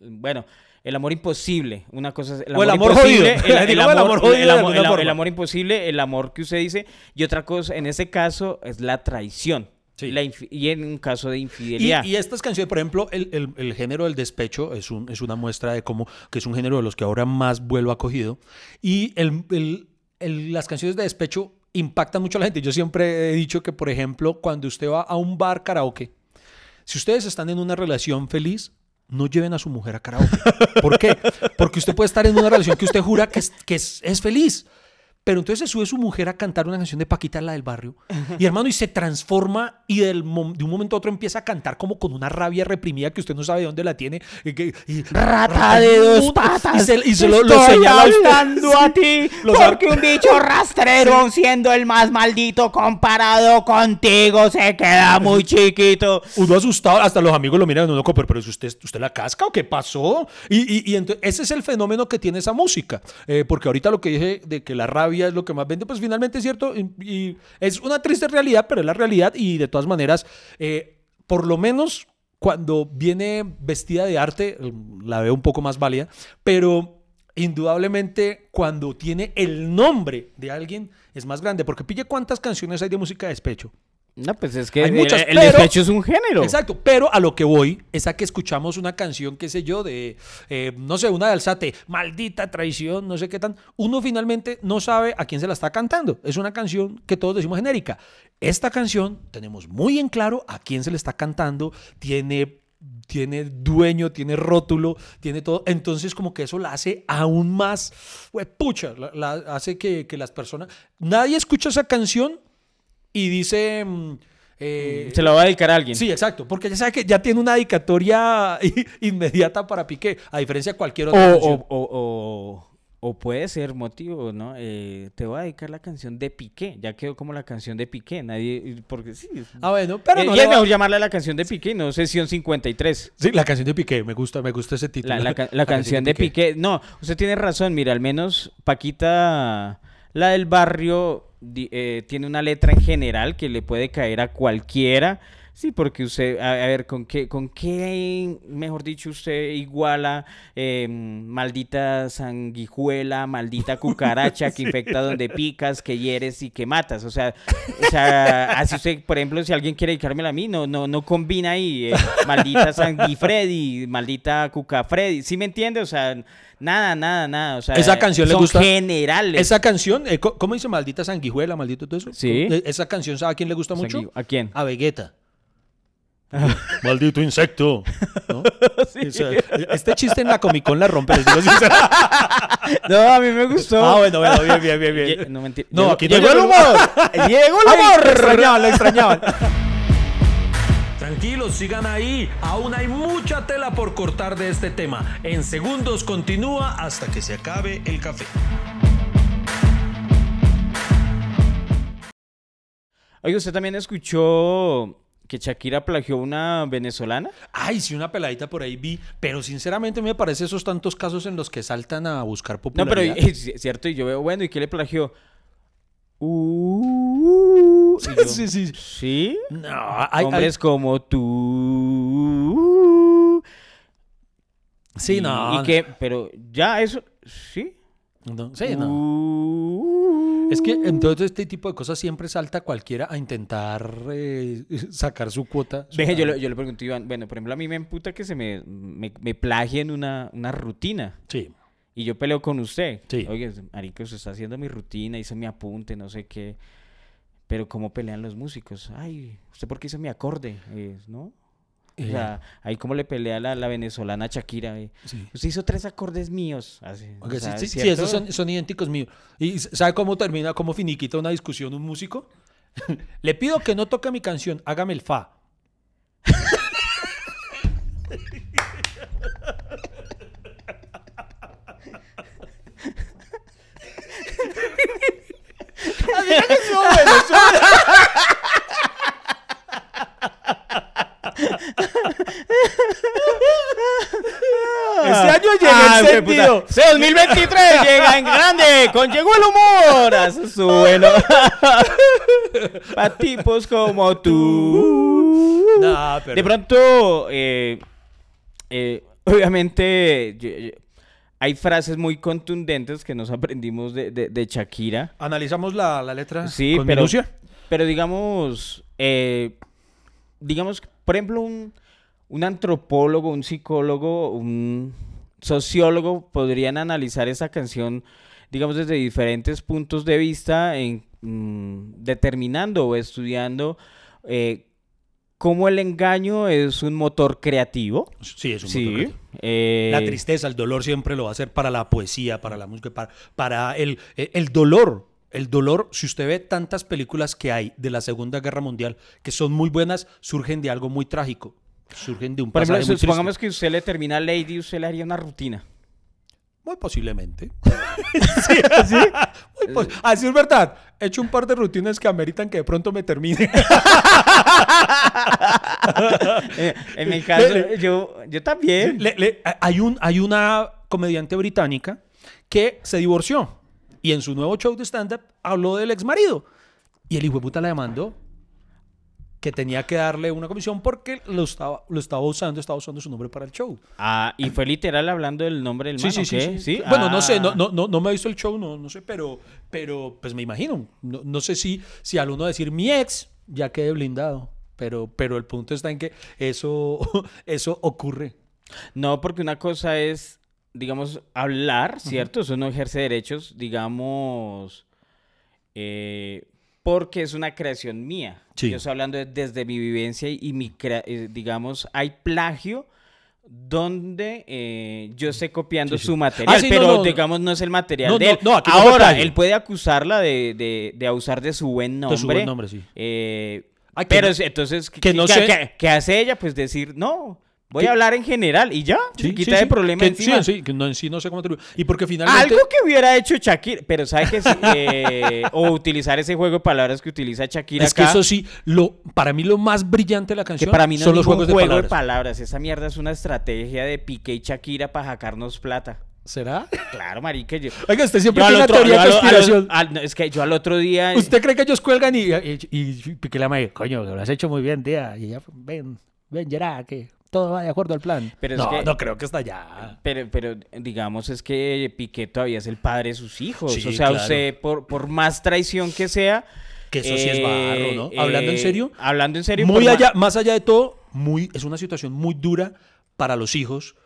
bueno, el amor imposible. Una cosa es el O el amor amor jodido. el, amor, amor jodido el amor- el amor- el amor imposible, el amor que usted dice. Y otra cosa, en ese caso, es la traición. Sí. La y en un caso de Y, infidelidad. y estas canciones, por ejemplo, el, el- el género del despecho es, un, es una muestra de cómo, que es un género de los que ahora más vuelo acogido. Y el- las canciones de despecho impactan mucho a la gente. Yo siempre he dicho que, por ejemplo, cuando usted va a un bar karaoke, si ustedes están en una relación feliz, no lleven a su mujer a karaoke. ¿Por qué? Porque usted puede estar en una relación que usted jura que es, feliz. Pero entonces se sube su mujer a cantar una canción de Paquita, la del barrio. Y hermano, y se transforma y del de un momento a otro empieza a cantar como con una rabia reprimida que usted no sabe de dónde la tiene. Y que- y- Rata de dos patas. Y se, y se lo, lo estoy señala a usted. hablando a ti. Los- porque un bicho rastrero, siendo el más maldito comparado contigo, se queda muy chiquito. Uno asustado, hasta los amigos lo miran, uno pero, pero ¿es usted, usted la casca o qué pasó? Y, y, y ento- ese es el fenómeno que tiene esa música. Eh, porque ahorita lo que dije de que la rabia es lo que más vende, pues finalmente es cierto. Y, es una triste realidad, pero es la realidad. Y de todas maneras, eh, por lo menos cuando viene vestida de arte, eh, la veo un poco más válida, pero indudablemente cuando tiene el nombre de alguien es más grande. Porque pille cuántas canciones hay de música de despecho. No, pues es que Hay el- muchas, el, pero- despecho es un género. Exacto, pero a lo que voy es a que escuchamos una canción, qué sé yo, de, eh, no sé, una de Alzate, maldita traición, no sé qué tan. Uno finalmente no sabe a quién se la está cantando. Es una canción que todos decimos genérica. Esta canción tenemos muy en claro a quién se le está cantando, tiene tiene dueño, tiene rótulo, tiene todo. Entonces, como que eso la hace aún más, pucha, la, la hace que, que las personas. Nadie escucha esa canción y dice. mm, eh, Se la va a dedicar a alguien. Sí, exacto, porque ya sabe que ya tiene una dedicatoria inmediata para Piqué, a diferencia de cualquier otra o, o, o- o puede ser motivo, ¿no? Eh, te voy a dedicar la canción de Piqué. Ya quedó como la canción de Piqué. Nadie. Porque sí. Ah, bueno, pero Eh, no y es va- mejor llamarla la canción de Piqué, no sesión 53. Sí, la canción de Piqué, me gusta, me gusta ese título. La, la ca- la canción de Piqué. No, usted tiene razón. Mira, al menos Paquita, la del barrio, eh, tiene una letra en general que le puede caer a cualquiera. Sí, porque usted, a, a ver, ¿con qué, ¿con qué, mejor dicho, usted iguala eh, maldita sanguijuela, maldita cucaracha que infecta donde picas, que hieres y que matas? O sea, o sea, así usted, por ejemplo, si alguien quiere dedicármela a mí, no, no, no combina ahí, eh, maldita sanguifreddy, maldita cucafreddy, ¿sí me entiende? O sea, nada, nada, nada, o sea, Esa canción le son gusta- generales. Esa canción, eh, ¿cómo dice maldita sanguijuela, maldito todo eso? Sí. Eh, Esa canción, ¿sabe a quién le gusta mucho? ¿A quién? A Vegeta. Maldito insecto. ¿no? O sea, este chiste en la Comic Con la rompe. les digo sincero. No, a mí me gustó. Ah, bueno, bueno, bien, bien, bien. bien. No, mentira. No, aquí llegó el humor. llegó el humor. lo extrañaban, lo extrañaban. Tranquilos, sigan ahí. Aún hay mucha tela por cortar de este tema. En segundos continúa hasta que se acabe el café. Oye, usted también escuchó que Shakira plagió una venezolana. Ay, sí, una peladita por ahí vi, pero sinceramente me parece esos tantos casos en los que saltan a buscar No, pero popularidad. es cierto, y yo veo, bueno, ¿y qué le plagió? Uh, yo, sí, sí. ¿Sí? No, hay, Hombres hay- como tú. Sí, Y- no. Y que, pero ya eso, ¿sí? no, sí, no. Es que en todo este tipo de cosas siempre salta cualquiera a intentar eh, sacar su cuota. su Ve, yo, le, yo le pregunto Iván, bueno, por ejemplo, a mí me emputa que se me, me, me plagien una, una rutina. Sí. Y yo peleo con usted. Sí. Oye, marica, usted está haciendo mi rutina, hizo mi apunte, no sé qué. Pero ¿cómo pelean los músicos? Ay, ¿usted por qué hizo mi acorde? Eh, ¿No? O Eh. sea, ahí como le pelea la, la venezolana Shakira. eh. Sí. Usted hizo tres acordes míos. Así, o sí, sí, sí, esos son, son idénticos míos. ¿Y sabe cómo termina, cómo finiquita una discusión un músico? Le pido que no toque mi canción, hágame el fa. Ah, el qué sentido. puta. Ese 2023 llega en grande, con llegó el humor. Eso es bueno. Para tipos como tú. No, pero- De pronto, eh, eh, obviamente, yo- yo- hay frases muy contundentes que nos aprendimos de, de- de Shakira. Analizamos la, la letra Sí, con pero, minucia. pero digamos, eh, digamos, por ejemplo, un, un antropólogo, un psicólogo, un sociólogo podrían analizar esa canción, digamos, desde diferentes puntos de vista, en, mm, determinando o estudiando eh, cómo el engaño es un motor creativo. Sí, es un Sí. motor creativo. eh, La tristeza, el dolor siempre lo va a hacer para la poesía, para la música, para, para el, eh, el dolor. El dolor, si usted ve tantas películas que hay de la Segunda Guerra Mundial que son muy buenas, surgen de algo muy trágico. Surgen de un Por ejemplo, muy triste. supongamos que usted le termina Lady y usted le haría una rutina. Muy posiblemente. sí, así. Muy pos- Así es verdad. He hecho un par de rutinas que ameritan que de pronto me termine. Eh, en mi caso, yo, yo también. Le- le- hay, un, hay una comediante británica que se divorció y en su nuevo show de stand-up habló del ex marido. Y el hijo de puta la demandó que tenía que darle una comisión porque lo estaba, lo estaba usando, estaba usando su nombre para el show. Ah, y fue literal hablando del nombre del Sí, man, sí, ¿o sí, qué? sí. Bueno, no sé, no, Ah. no, no, no me he visto el show, no, no sé, pero, pero pues me imagino. No, no sé si, si al uno decir mi ex, ya quede blindado. Pero, pero el punto está en que eso, eso ocurre. No, porque una cosa es, digamos, hablar, ¿cierto? Eso no ejerce derechos, digamos, eh, porque es una creación mía. Sí. Yo estoy hablando de- desde mi vivencia y, y mi, crea- eh, digamos, hay plagio donde eh, yo esté copiando Sí, sí. su material, Ah, sí, no, pero no. digamos no es el material No, de él. Ahora, él puede acusarla de, de, de abusar de su buen nombre. De su buen nombre, sí. Eh, que pero entonces, ¿qué, que no qué- sé- qué- qué hace ella? Pues decir, no, voy ¿Qué? a hablar en general y ya, se quita sí, de sí. problema Que- encima. Sí, sí, que no, en sí no sé cómo te Y porque finalmente... Algo que hubiera hecho Shakira, pero ¿sabe que? Eh, o utilizar ese juego de palabras que utiliza Shakira Es que eso sí, lo, para mí lo más brillante de la que canción para mí no son es los juegos de juego palabras. Esa mierda es una estrategia de Piqué y Shakira para jacarnos plata. ¿Será? Claro, marica. Yo, Oiga, usted siempre yo tiene una teoría de conspiración. al- es que yo al otro día... ¿Usted cree que ellos cuelgan y, y, y Piqué le ama, coño, lo has hecho muy bien, tía? Y ya, ven, ven, Gerard, que todo va de acuerdo al plan. Pero es no, que- no creo que está allá. Pero, pero digamos es que Piqué todavía es el padre de sus hijos. Sí, o sea, claro. usted, por, por más traición que sea... Que eso sí es eh, barro, ¿no? Hablando en eh, serio. Hablando en serio. Muy ma- allá, más allá de todo, muy, es una situación muy dura para los hijos,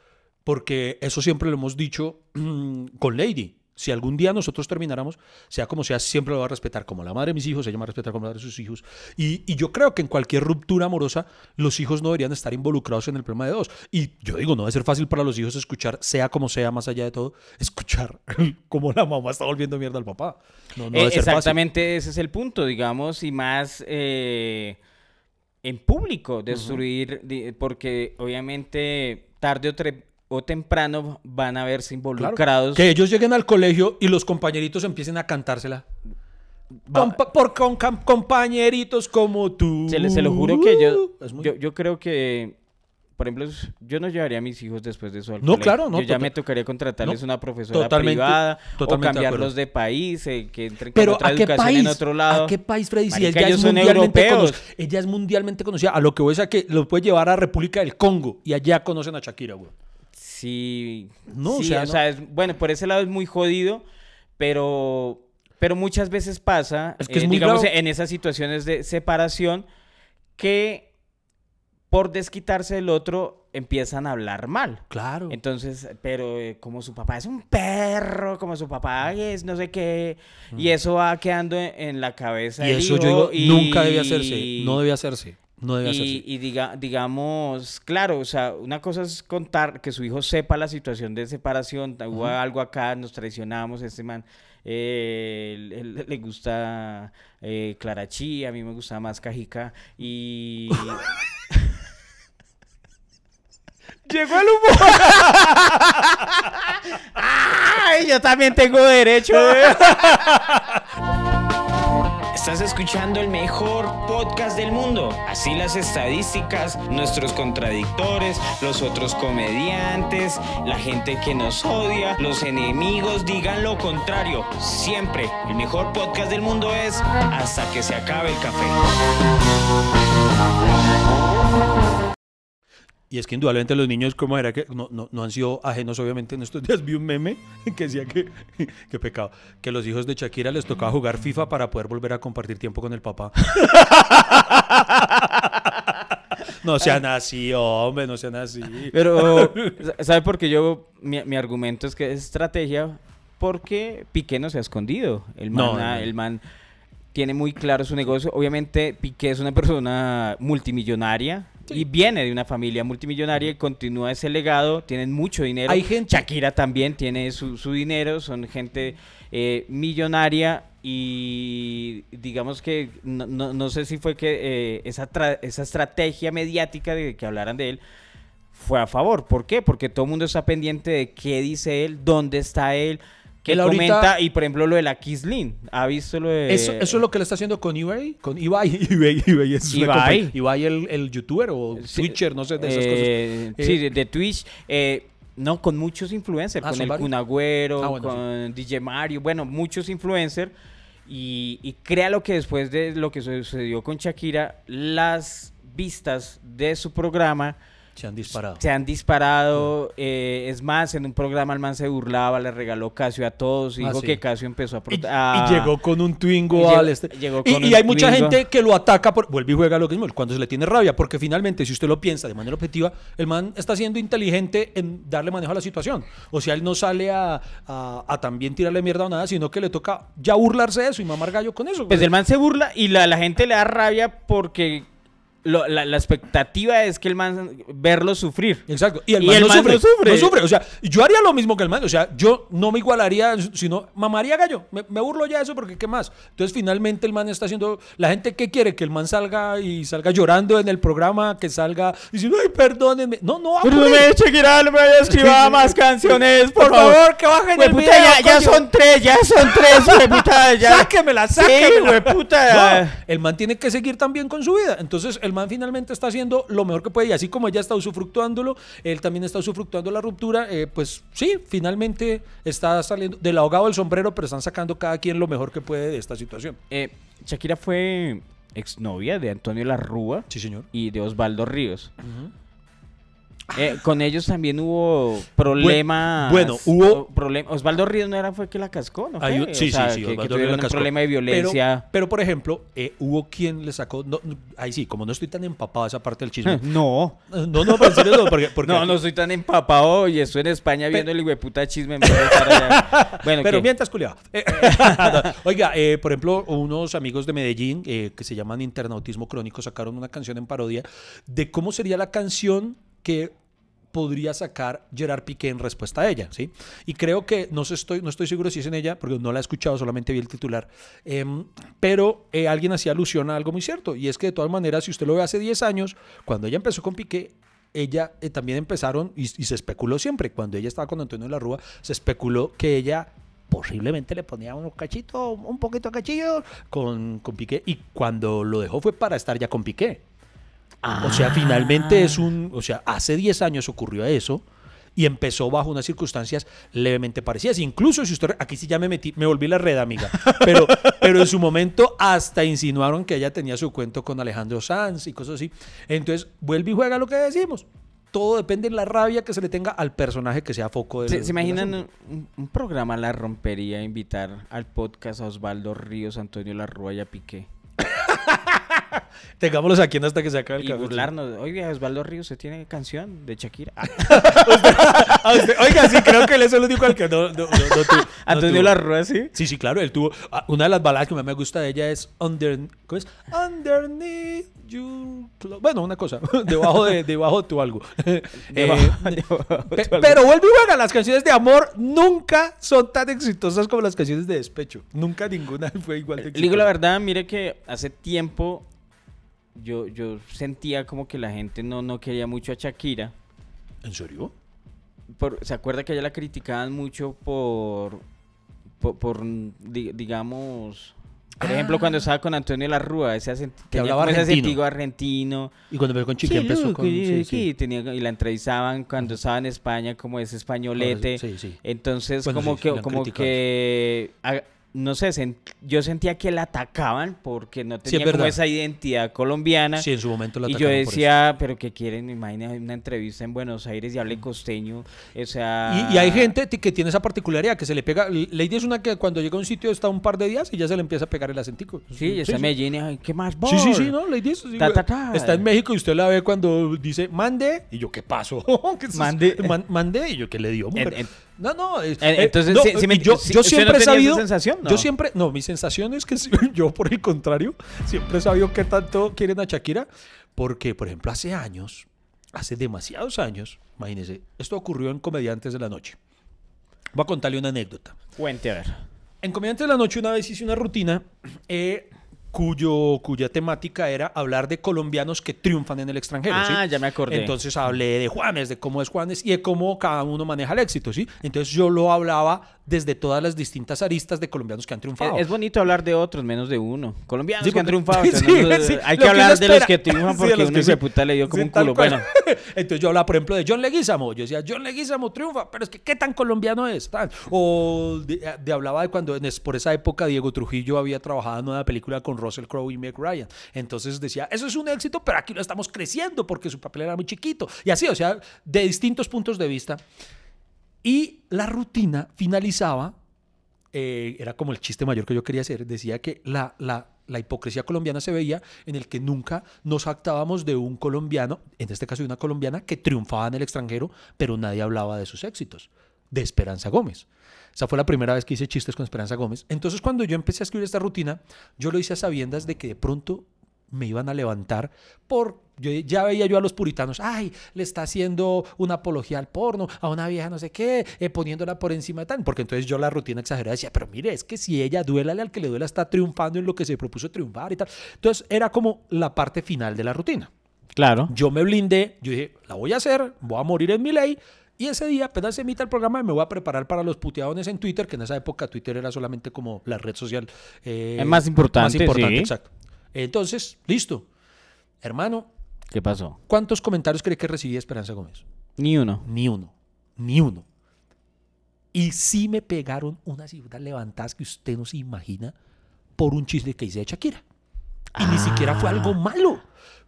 porque eso siempre lo hemos dicho con Lady. Si algún día nosotros termináramos, sea como sea, siempre lo va a respetar como la madre de mis hijos, ella me va a respetar como la madre de sus hijos. Y, y yo creo que en cualquier ruptura amorosa, los hijos no deberían estar involucrados en el problema de dos. Y yo digo, no debe ser fácil para los hijos escuchar, sea como sea, más allá de todo, escuchar cómo la mamá está volviendo mierda al papá. No, no Eh, fácil. exactamente ese es el punto, digamos, y más eh, en público, destruir, porque obviamente tarde o, o temprano van a verse Claro. involucrados. Que ellos lleguen al colegio y los compañeritos empiecen a cantársela. Compa- por con- compañeritos como tú. Se, le- se lo juro que yo, muy- yo, yo creo que, por ejemplo, yo no llevaría a mis hijos después de eso al No, colegio. claro, no, Yo ya me tocaría contratarles no, una profesora totalmente- privada o totalmente de cambiarlos de país, eh, que entren con Pero otra ¿a qué educación país? en otro lado. ¿A qué país, Freddy? Si ella es mundialmente. Ella es mundialmente conocida. A lo que voy es a que lo puede llevar a República del Congo y allá conocen a Shakira, güey. Sí, No, o sea, no. es- bueno, por ese lado es muy jodido, pero, pero muchas veces pasa, Es que es eh, muy digamos, en esas situaciones de separación, que por desquitarse del otro empiezan a hablar mal. Claro. Entonces, pero eh, como su papá es un perro, como su papá es no sé qué, y eso va quedando en, en la cabeza Mm. y del eso yo digo, nunca debe hacerse. No debe hacerse. No debe y, y diga, digamos, claro, o sea, una cosa es contar que su hijo sepa la situación de separación, hubo algo acá, nos traicionamos, este man eh, él- él- le gusta eh, Clarachí, a mí me gusta más Cajica, y... Llegó el humor. Ay, yo también tengo derecho. Estás escuchando el mejor podcast del mundo. Así las estadísticas, nuestros contradictores, los otros comediantes, la gente que nos odia, los enemigos digan lo contrario. Siempre el mejor podcast del mundo es hasta que se acabe el café. Y es que indudablemente los niños, como era que no, no, no han sido ajenos, obviamente en estos días vi un meme que decía que, qué pecado, que los hijos de Shakira les tocaba jugar FIFA para poder volver a compartir tiempo con el papá. no sean así, hombre, no sean así. Pero, ¿sabe por qué yo, mi, mi argumento es que es estrategia? Porque Piqué no se ha escondido. El man, No, el man tiene muy claro su negocio. Obviamente, Piqué es una persona multimillonaria y viene de una familia multimillonaria y continúa ese legado. Tienen mucho dinero. Hay gente- Shakira también tiene su, su dinero. Son gente eh, millonaria y digamos que no, no- no sé si fue que eh, esa, esa estrategia mediática de que hablaran de él fue a favor. ¿Por qué? Porque todo el mundo está pendiente de qué dice él, dónde está él, qué Él ahorita- comenta. Y por ejemplo, lo de la Kislin. ¿Ha visto lo de.? Eso, eso es lo que le está haciendo con Ibai, con Ibai, Ibai, Ibai es Ibai. el, el youtuber o Sí, Twitcher, no sé, de esas eh, cosas. Sí, Eh, de, de Twitch. eh, no, con muchos influencers. Ah, con ¿son el varios? Kun Agüero, Ah, bueno, con DJ Mario. Bueno, muchos influencers. Y, y crea lo que después de lo que sucedió con Shakira, las vistas de su programa se han disparado. se han disparado. eh, es más, en un programa el man se burlaba, le regaló Casio a todos. Y Ah, dijo sí. que Casio empezó a... Y, prot- y a- llegó con un y Twingo llegó- al este. llegó Y, con y un hay mucha gente que lo ataca por. Vuelve y juega lo mismo cuando se le tiene rabia. Porque finalmente, si usted lo piensa de manera objetiva, el man está siendo inteligente en darle manejo a la situación. O sea, él no sale a, a- a también tirarle mierda o nada, sino que le toca ya burlarse de eso y mamar gallo con eso. Pues el man se burla y la, la gente le da rabia porque lo- la, la expectativa es que el man verlo sufrir. Exacto. Y el Y man, el no, man sufre, no sufre. no sufre. O sea, yo haría lo mismo que el man. O sea, yo no me igualaría, sino mamaría gallo. Me, me burlo ya de eso porque ¿qué más? Entonces, finalmente el man está haciendo. La gente que quiere que el man salga y salga llorando en el programa, que salga diciendo, ay, perdónenme. No, no, por. Shakira, no me vaya a escribir más canciones, Por favor, que bajen el video, ya, ya son tres, ya son tres, hueputa, ya. Sáquemela, Sí, sáquemela. hueputa. No, el man tiene que seguir también con su vida. Entonces, el man finalmente está haciendo lo mejor que puede. Y así como ella está usufructuándolo, él también está usufructuando la ruptura. eh, pues sí, finalmente está saliendo del ahogado del sombrero, pero están sacando cada quien lo mejor que puede de esta situación. Eh, Shakira fue exnovia de Antonio Larrúa Sí, señor. y de Osvaldo Ríos. Eh, con ellos también hubo problemas. bueno, hubo- problem- Osvaldo Ríos no era fue que la cascó, ¿no? Fue? sí, O sea, sí, sí. que- que, tuvieron un cascó. problema de violencia. Pero, pero, por ejemplo, eh, hubo quien le sacó. No, no, ahí sí, como no estoy tan empapado esa parte del chisme. no. no, no, pero en serio, no, porque, porque No, aquí- no soy tan empapado y estoy en España viendo el hijueputa chisme. en vez de estar allá. Bueno, Pero ¿qué? mientras culiado. Eh, Oiga, por ejemplo, unos amigos de Medellín que se llaman Internautismo Crónico sacaron una canción en parodia de cómo sería la canción que podría sacar Gerard Piqué en respuesta a ella, ¿sí? Y creo que, no, estoy, no estoy seguro si es en ella, porque no la he escuchado, solamente vi el titular, em, pero eh, alguien hacía alusión a algo muy cierto, y es que de todas maneras, si usted lo ve hace 10 años, cuando ella empezó con Piqué, ella eh, también empezaron, y, se especuló siempre, cuando ella estaba con Antonio de la Rúa, se especuló que ella horriblemente le ponía un cachito, un poquito de cachillo con, con Piqué. Y cuando lo dejó fue para estar ya con Piqué. O sea, finalmente es un. O sea, hace 10 años ocurrió eso y empezó bajo unas circunstancias levemente parecidas. Incluso si usted. Aquí sí ya me metí, me volví la red, amiga. Pero, pero en su momento hasta insinuaron que ella tenía su cuento con Alejandro Sanz y cosas así. Entonces, vuelve y juega lo que decimos. Todo depende de la rabia que se le tenga al personaje que sea foco del ¿Se, imaginan un programa la rompería invitar al podcast a Osvaldo Ríos, Antonio Larrua y a Piqué? Tengámoslos aquí hasta que se acabe el Y café. burlarnos. Oiga, Osvaldo Ríos, ¿se tiene canción de Shakira? Ah, usted- oiga, sí, creo que él es el único al que no, no, no, no tu- no Antonio tuvo. Larrua, sí. Sí, sí, claro, él tuvo. ah, Una de las baladas que más me gusta de ella es Under, ¿cómo es? Underneath You. Bueno, una cosa, debajo de, debajo de tu algo. Eh, Debajo- debajo de pe- tu algo. pero vuelve y juega, las canciones de amor nunca son tan exitosas como las canciones de despecho. Nunca ninguna fue igual de Le digo la exitosa. verdad, mire que hace tiempo yo, yo sentía como que la gente no, no quería mucho a Shakira. ¿En serio? Por- ¿Se acuerda que ella la criticaban mucho por, por, por, di- digamos, por ejemplo, cuando estaba con Antonio Larrúa, ese acent- tenía hablaba como ese argentino. acentico argentino. Y cuando empezó con Chiqui Sí, empezó con... sí, sí. tenía- y la entrevistaban cuando estaba en España como ese españolete. Sí, sí. Entonces, Bueno, como que, como que, ah, no sé, yo sentía que la atacaban porque no tenía como esa identidad colombiana. Sí, en su momento la y yo atacaron por eso. decía, pero que quieren, imagina una entrevista en Buenos Aires y hable costeño, o sea... Y, y hay gente que tiene esa particularidad, que se le pega. Lady es una que cuando llega a un sitio está un par de días y ya se le empieza a pegar el acentico. Sí, está en Medellín, y, ay, ¿qué más? Sí, sí, sí, no, Lady es- sí, Ta, güey. ta, ta. Está en México y usted la ve cuando dice mande y yo, ¿qué pasó? ¿Qué? Mande. Man- mande y yo, ¿qué le dio? En- en- no, no. eh, entonces, no, sí- sí me- yo, sí- yo ¿usted siempre no he tenía esa sabido. sensación? No. Yo siempre. No, mi sensación es que yo, por el contrario, siempre he sabido que tanto quieren a Shakira. Porque, por ejemplo, hace años, hace demasiados años, imagínense, esto ocurrió en Comediantes de la Noche. Voy a contarle una anécdota. Cuente, a ver. En Comediantes de la Noche una vez hice una rutina eh, cuyo, cuya temática era hablar de colombianos que triunfan en el extranjero. Ah, ¿sí? ya me acordé. Entonces hablé de Juanes, de cómo es Juanes y de cómo cada uno maneja el éxito. ¿sí? Entonces yo lo hablaba desde todas las distintas aristas de colombianos que han triunfado. Es, es bonito hablar de otros, menos de uno. Colombianos Sí, que han triunfado. sí, hay que hablar de los que triunfan porque los uno que puta le dio como un culo. Bueno, Entonces yo hablaba, por ejemplo, de John Leguizamo. Yo decía, John Leguizamo triunfa, pero es que ¿qué tan colombiano es? Tan. O de, de- hablaba de cuando en por esa época Diego Trujillo había trabajado en una película con Russell Crowe y Meg Ryan. Entonces decía, eso es un éxito, pero aquí lo estamos creciendo porque su papel era muy chiquito. Y así, o sea, de distintos puntos de vista. Y la rutina finalizaba eh, era como el chiste mayor que yo quería hacer, decía que la, la, la hipocresía colombiana se veía en el que nunca nos actábamos de un colombiano, en este caso de una colombiana, que triunfaba en el extranjero, pero nadie hablaba de sus éxitos, de Esperanza Gómez. Esa fue la primera vez que hice chistes con Esperanza Gómez. Entonces cuando yo empecé a escribir esta rutina, yo lo hice a sabiendas de que de pronto me iban a levantar por... Yo ya veía yo a los puritanos, ay, le está haciendo una apología al porno, a una vieja no sé qué, eh, poniéndola por encima de tal. Porque entonces yo la rutina exagerada decía, pero mire, es que si ella duélale al que le duela, está triunfando en lo que se propuso triunfar y tal. Entonces era como la parte final de la rutina. claro. Yo me blindé, yo dije, la voy a hacer, voy a morir en mi ley. Y ese día, apenas se emita el programa, me voy a preparar para los puteadones en Twitter, que en esa época Twitter era solamente como la red social. eh, Es más importante, Más importante, sí. exacto. Entonces, listo. Hermano, ¿Qué pasó? ¿cuántos comentarios cree que recibí de Esperanza Gómez? Ni uno. Ni uno. Ni uno. Y sí me pegaron unas cifras levantadas que usted no se imagina por un chiste que hice de Shakira. Y ni siquiera fue algo malo.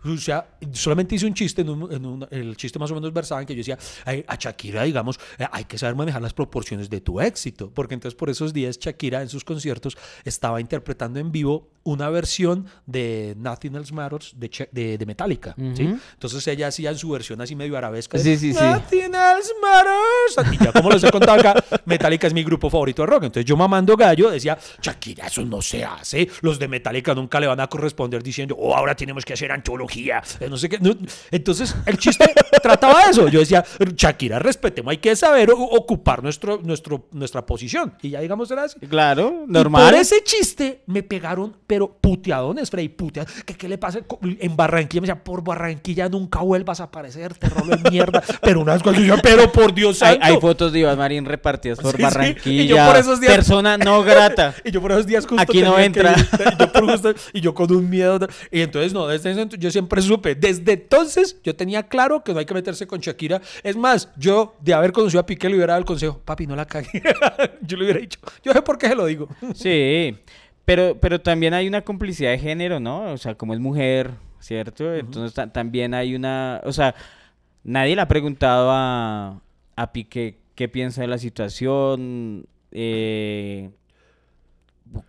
O sea, solamente hice un chiste, en un- en un- el chiste más o menos versaba en que yo decía, "Ay, a Shakira, digamos, eh, hay que saber manejar las proporciones de tu éxito. Porque entonces por esos días Shakira en sus conciertos estaba interpretando en vivo una versión de Nothing Else Matters de, Che- de, de Metallica. ¿sí? Entonces ella hacía su versión así medio arabesca. de, Sí, sí, sí. Nothing else matters. Y ya como les he contado acá, Metallica es mi grupo favorito de rock. Entonces yo mamando gallo decía, Shakira, eso no se hace. Los de Metallica nunca le van a corresponder diciendo, oh, ahora tenemos que hacer antología. Eh, No sé qué. Entonces el chiste trataba de eso. Yo decía, Shakira, respetemos, hay que saber ocupar nuestro, nuestro, nuestra posición. Y ya digamos era así. Claro, Y normal. por ese chiste me pegaron, pero puteadones, Freddy, puteadones. ¿Qué, ¿Qué le pasa? En Barranquilla me decía, por Barranquilla nunca vuelvas a aparecer, te rolo de mierda. pero unas cosas, yo, pero por Dios Hay, santo. hay fotos de Iván Marín repartidas por Sí, sí, Barranquilla. y yo por esos días- Persona no grata. Y yo por esos días justo Aquí no que entra. y, yo por justo- y yo con un miedo. Y entonces, no, desde ese entonces yo siempre supe. Desde entonces yo tenía claro que no hay que meterse con Shakira. Es más, yo de haber conocido a Piqué le hubiera dado el consejo, papi, no la cague. yo le hubiera dicho, yo sé por qué se lo digo. Sí, pero, pero también hay una complicidad de género, ¿no? O sea, como es mujer, ¿cierto? Entonces ta- también hay una, o sea, nadie le ha preguntado a, a Piqué qué piensa de la situación, eh,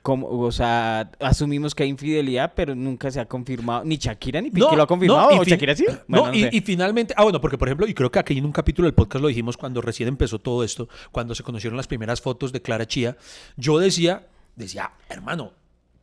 cómo- o sea, asumimos que hay infidelidad, pero nunca se ha confirmado, ni Shakira ni Piqué lo ha confirmado, y o fin- Shakira sí. No, no y, sé. y finalmente, ah, bueno, porque por ejemplo, y creo que aquí en un capítulo del podcast lo dijimos cuando recién empezó todo esto, cuando se conocieron las primeras fotos de Clara Chía, yo decía, decía, hermano,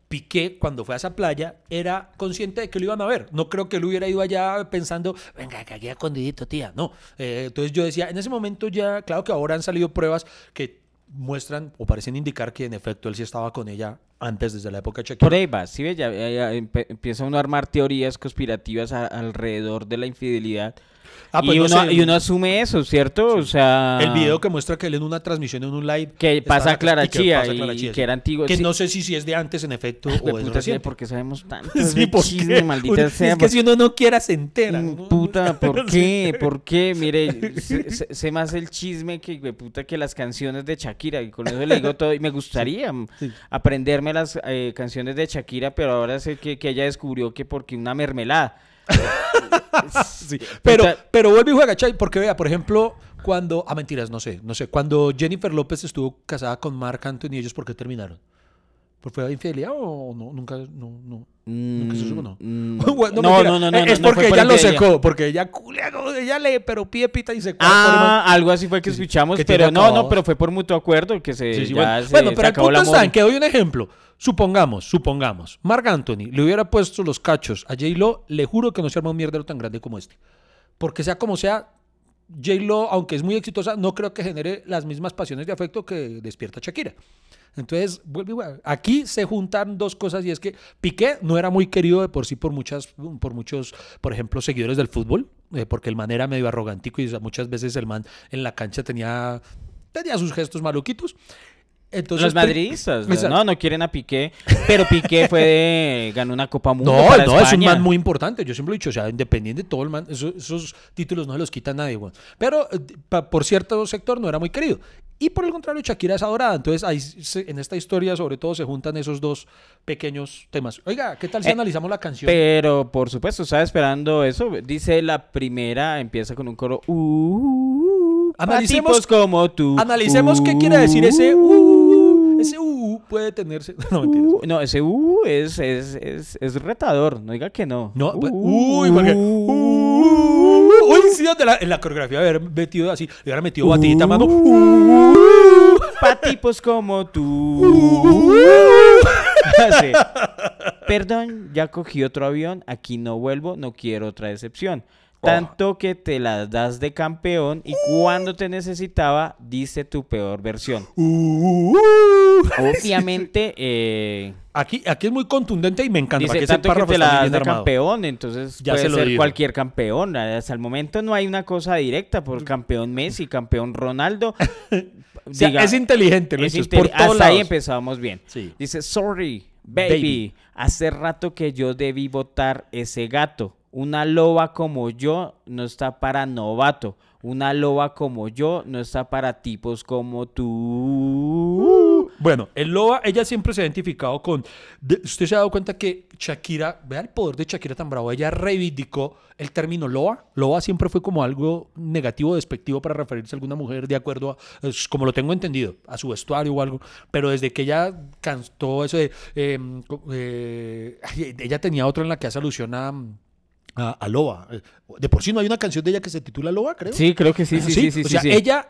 Piqué cuando fue a esa playa era consciente de que lo iban a ver. No creo que él hubiera ido allá pensando, venga, que aquí escondidito, tía. No. Eh, entonces yo decía, en ese momento ya, claro que ahora han salido pruebas que muestran o parecen indicar que en efecto él sí estaba con ella antes, desde la época Shakira. Por ahí va, sí, ya, ya- empieza uno a armar teorías conspirativas alrededor de la infidelidad. Ah, pues y, no uno, sé. y uno asume eso, ¿cierto? O sea... El video que muestra que él en una transmisión, en un live. Que pasa casa Clara y que Chía pasa y- Clara y Chía, que sí. era antiguo, Que sí. no sé si, si es de antes en efecto de o es reciente. porque sabemos tanto Sí, ¿por chisme, qué? maldita sea. Es que por- si uno no quiera se entera. Mm, ¿no? Puta, ¿por qué? ¿Por qué? Mire, sé, más el chisme que de puta que las canciones de Shakira y con eso le digo todo y me gustaría sí. aprenderme las eh, canciones de Shakira, pero ahora sé que, que ella descubrió que porque una mermelada. Sí, Pero, pero vuelve y juega, Chay, porque vea, por ejemplo, cuando. Ah, mentiras, no sé, no sé. Cuando Jennifer López estuvo casada con Marc Anthony, ¿ellos por qué terminaron? ¿Por fue de infidelidad o no? Nunca, no, no. Nunca se supo, no. Mm, Bueno, no, no, no, no, Es no, no porque fue por ella lo secó, porque ella culea, ella lee, pero pide pita y se Ah, algo así fue que Sí, escuchamos, que pero no, no, pero fue por mutuo acuerdo que se Sí, sí, ya bueno. se, Bueno, se pero el acabó punto está en que doy un ejemplo. Supongamos, supongamos, Marc Anthony le hubiera puesto los cachos a J-Lo, le juro que no se arma un mierdero tan grande como este. Porque sea como sea, J-Lo, aunque es muy exitosa, no creo que genere las mismas pasiones de afecto que despierta Shakira. Entonces. Aquí se juntan dos cosas y es que Piqué no era muy querido de por sí por muchas, por muchos, por ejemplo, seguidores del fútbol, eh, porque el man era medio arrogantico y muchas veces el man en la cancha tenía, tenía sus gestos maluquitos. Entonces, Los madridistas, no, no quieren a Piqué, pero Piqué fue de, ganó una Copa Mundo No, para no, es un man muy importante. Yo siempre lo he dicho, o sea, independiente de todo el man, eso- esos títulos no se los quita nadie. Pero eh, pa- por cierto sector no era muy querido. Y por el contrario, Shakira es adorada. Entonces, ahí se- en esta historia, sobre todo, se juntan esos dos pequeños temas. Oiga, ¿qué tal si Eh, analizamos la canción? Pero por supuesto, estaba esperando eso. Dice la primera, empieza con un coro. Uh, Analicemos- como tú. Analicemos qué quiere decir ese uh, ese uh puede tenerse. No, mentiras. Uh, no, ese uh es, es, es, es retador, no diga que no. No, pues, Uh, uy, porque. Uh, uy, sí, donde la- en la coreografía haber metido así, le hubiera metido batidita, mano. Uh, Pa' tipos como tú. Sí. Perdón, ya cogí otro avión, aquí no vuelvo, no quiero otra decepción. Tanto que te las das de campeón y cuando te necesitaba, dice tu peor versión. uh. Obviamente, eh, Aquí, aquí es muy contundente y me encanta. dice tanto que te la das de armado. campeón, entonces Ya puede se lo ser digo. cualquier campeón. Hasta el momento no hay una cosa directa por campeón Messi, campeón Ronaldo. O sea, Diga- es inteligente, es es por todos Hasta ahí lados. empezamos bien. Sí. Dice, sorry, baby, Baby. hace rato que yo debí votar ese gato. Una loba como yo no está para novato. Una loba como yo no está para tipos como tú. Bueno, el Loba, ella siempre se ha identificado con. usted se ha dado cuenta que Shakira, vea el poder de Shakira tan bravo, ella reivindicó el término Loba. Loba siempre fue como algo negativo, despectivo para referirse a alguna mujer, de acuerdo a, como lo tengo entendido, a su vestuario o algo. Pero desde que ella cantó eso de. eh, ella tenía otra en la que hace alusión a. A, a Loba. De por sí no hay una canción de ella que se titula Loba, creo. Sí, creo que sí, sí, sí, sí, o sí, sea, sí. ella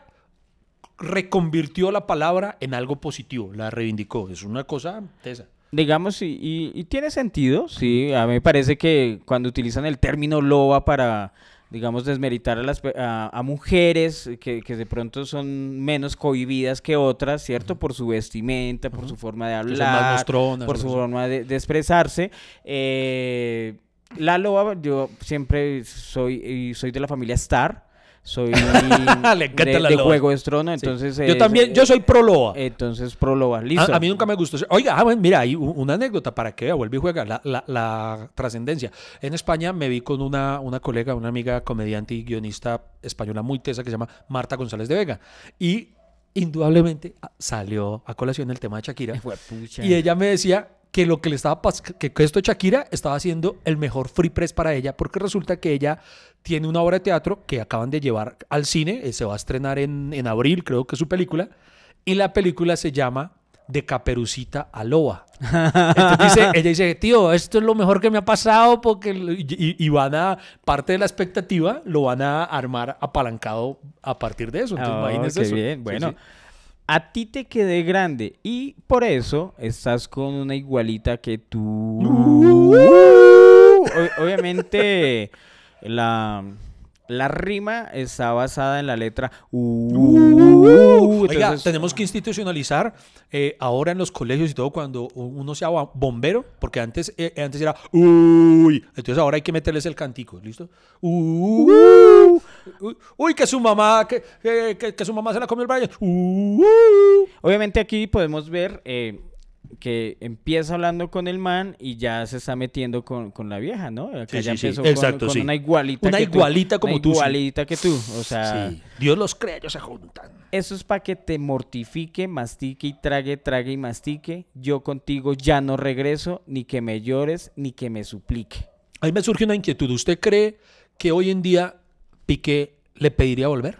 reconvirtió la palabra en algo positivo, la reivindicó. Es una cosa tesa. Digamos, y, y- y tiene sentido, sí. A mí me parece que cuando utilizan el término loba para digamos, desmeritar a, las, a, a mujeres que, que de pronto son menos cohibidas que otras, ¿cierto? Por su vestimenta, por su forma de hablar, por su forma de, de expresarse. Eh, la loba, yo siempre soy, soy de la familia Star. Soy Le encanta de, la de. Juego de Sí. entonces... yo es- también, yo eh, soy pro loba. Entonces, pro loba. Listo. A, a mí nunca me gustó. Oiga, ah, bueno, mira, hay una anécdota para que vea, vuelve y juega, la, la- la trascendencia. En España me vi con una, una colega, una amiga comediante y guionista española muy tesa que se llama Marta González de Vega. Y indudablemente salió a colación el tema de Shakira. Y ella me decía que lo que le estaba que, que esto Shakira estaba haciendo el mejor free press para ella, porque resulta que ella tiene una obra de teatro que acaban de llevar al cine, eh, se va a estrenar en, en abril, creo que es su película, y la película se llama De Caperucita a Loba. Entonces dice, ella dice, tío, esto es lo mejor que me ha pasado porque y, y- van a, parte de la expectativa, lo van a armar apalancado a partir de eso. Entonces, Oh, imagínese qué eso. bien. Sí, Bueno, sí. A ti te quedé grande y por eso estás con una igualita que tú. O- obviamente, la, la rima está basada en la letra. Uh, Oiga, tenemos que institucionalizar eh, ahora en los colegios y todo cuando uno sea bombero, porque antes, eh, antes era uy, entonces ahora hay que meterles el cantico, ¿listo? Uh, uy, uy, que su mamá, que, que- su mamá se la comió el brazo. Uh, Obviamente aquí podemos ver eh, que empieza hablando con el man y ya se está metiendo con, con la vieja, ¿no? Acá Sí, ya sí, sí. empezó con- Exacto, con, sí. una igualita Una que tú, igualita como una tú, sí. igualita que tú, o sea... Dios los crea, ellos se juntan. Eso es para que te mortifique, mastique y trague, trague y mastique. Yo contigo ya no regreso, ni que me llores, ni que me suplique. Ahí me surge una inquietud. ¿Usted cree que hoy en día Piqué le pediría volver?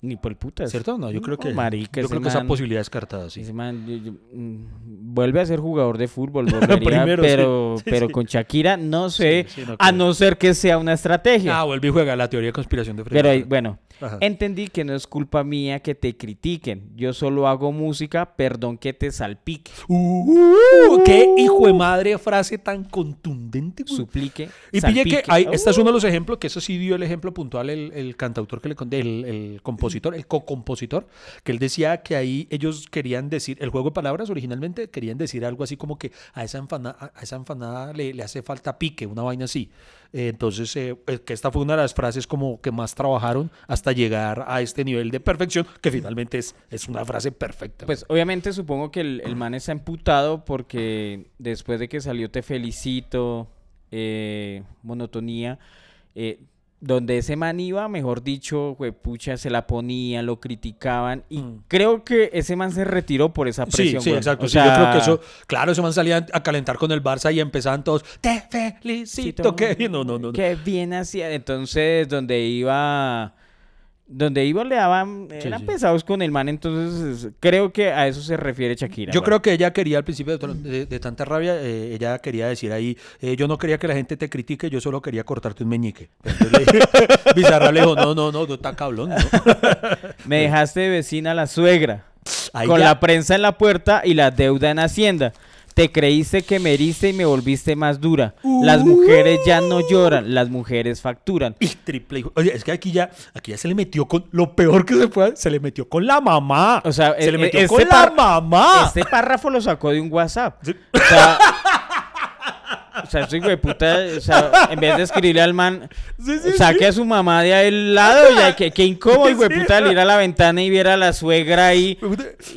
Ni por el putas. ¿Cierto? No, yo creo que, marica, yo creo que esa posibilidad es descartada, sí. Man, yo- yo, mm, vuelve a ser jugador de fútbol, volvería, Primero, pero, Sí, pero sí. con Shakira no sé, Sí, sí, no a no ser que sea una estrategia. Ah, vuelve y juega la teoría de conspiración de Freddy. pero bueno, Ajá. entendí que no es culpa mía que te critiquen. Yo solo hago música, perdón que te salpique, Uh, ¡Qué hijo de madre frase tan contundente! güey. suplique. Y pille que salpique. hay, este es Uh. uno de los ejemplos, que eso sí dio el ejemplo puntual el, el cantautor que le conté, el, el compositor, el co-compositor, que él decía que ahí ellos querían decir, el juego de palabras originalmente querían decir algo así como que a esa empanada, a esa empanada le, le hace falta pique, una vaina así. Entonces, eh, que esta fue una de las frases como que más trabajaron hasta llegar a este nivel de perfección, que finalmente es, es una frase perfecta. Pues obviamente supongo que el, el man está emputado porque después de que salió Te Felicito, eh, Monotonía, eh, donde ese man iba, mejor dicho, pucha, se la ponían, lo criticaban y Mm. creo que ese man se retiró por esa Sí, presión. sí, exacto. O sí, yo creo que eso, claro, ese man salía a calentar con el Barça y empezaban todos, te felicito, que no, no, no. no. Qué bien hacía. Entonces, donde iba... Donde iba le daban... Sí, eran sí. pesados con el man, entonces creo que a eso se refiere Shakira. Yo creo que ella quería al principio de, de- de tanta rabia, eh, ella quería decir ahí, eh, yo no quería que la gente te critique, yo solo quería cortarte un meñique. Entonces le dije- Bizarra le dijo, no, no, no, no está cabrón, ¿no? Me dejaste de vecina la suegra. Ahí con ya- la prensa en la puerta y la deuda en Hacienda. Te creíste que me heriste y me volviste más dura. Las mujeres ya no lloran, las mujeres facturan. Y triple hijo. Oye, es que aquí ya, aquí ya se le metió con lo peor que se puede, se le metió con la mamá. O sea, se e- le e- metió este con la mamá. Este párrafo lo sacó de un WhatsApp. Sí. O sea, o sea, ese hijo de puta, o sea, en vez de escribirle al man, Sí, sí, saque a su mamá de ahí al lado, ya que, que incómodo, hijo de puta, al ir a la ventana y viera a la suegra ahí.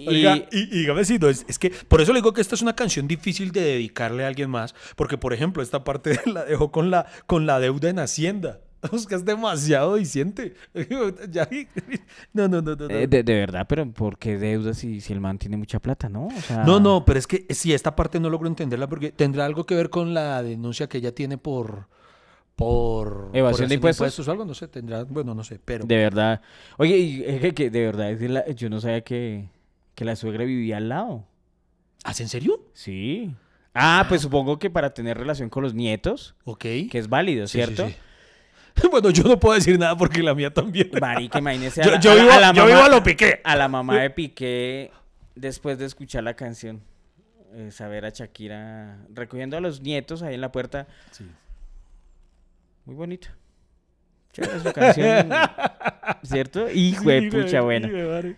Oiga, Y- y, y dígame si no, es, es que por eso le digo que esta es una canción difícil de dedicarle a alguien más, porque por ejemplo, esta parte la dejó con la, con la deuda en Hacienda. Es que es demasiado diciente. Ya- no, no, no, no. no. Eh, de, de verdad, pero ¿por qué deuda si, si el man tiene mucha plata, no? O sea, No, no, pero es que si esta parte no logro entenderla porque tendrá algo que ver con la denuncia que ella tiene por por Evasión por de hacer impuestos. o algo, no sé, tendrá, bueno, no sé, pero De verdad. Oye, y es que, que de verdad, es de la- yo no sabía que, que la suegra vivía al lado. ¿Hace en serio? Sí. Ah, pues supongo que para tener relación con los nietos, Ok. que es válido, Sí, sí, ¿cierto? sí. Bueno, yo no puedo decir nada porque la mía también. Marica, imagínese a Yo, la, yo a la- vivo, a la yo mamá, vivo a lo piqué. a la mamá de Piqué después de escuchar la canción. eh, saber a Shakira recogiendo a los nietos ahí en la puerta. Muy bonito. Chévere su canción, ¿cierto? Hijo de Sí, pucha, buena. sí.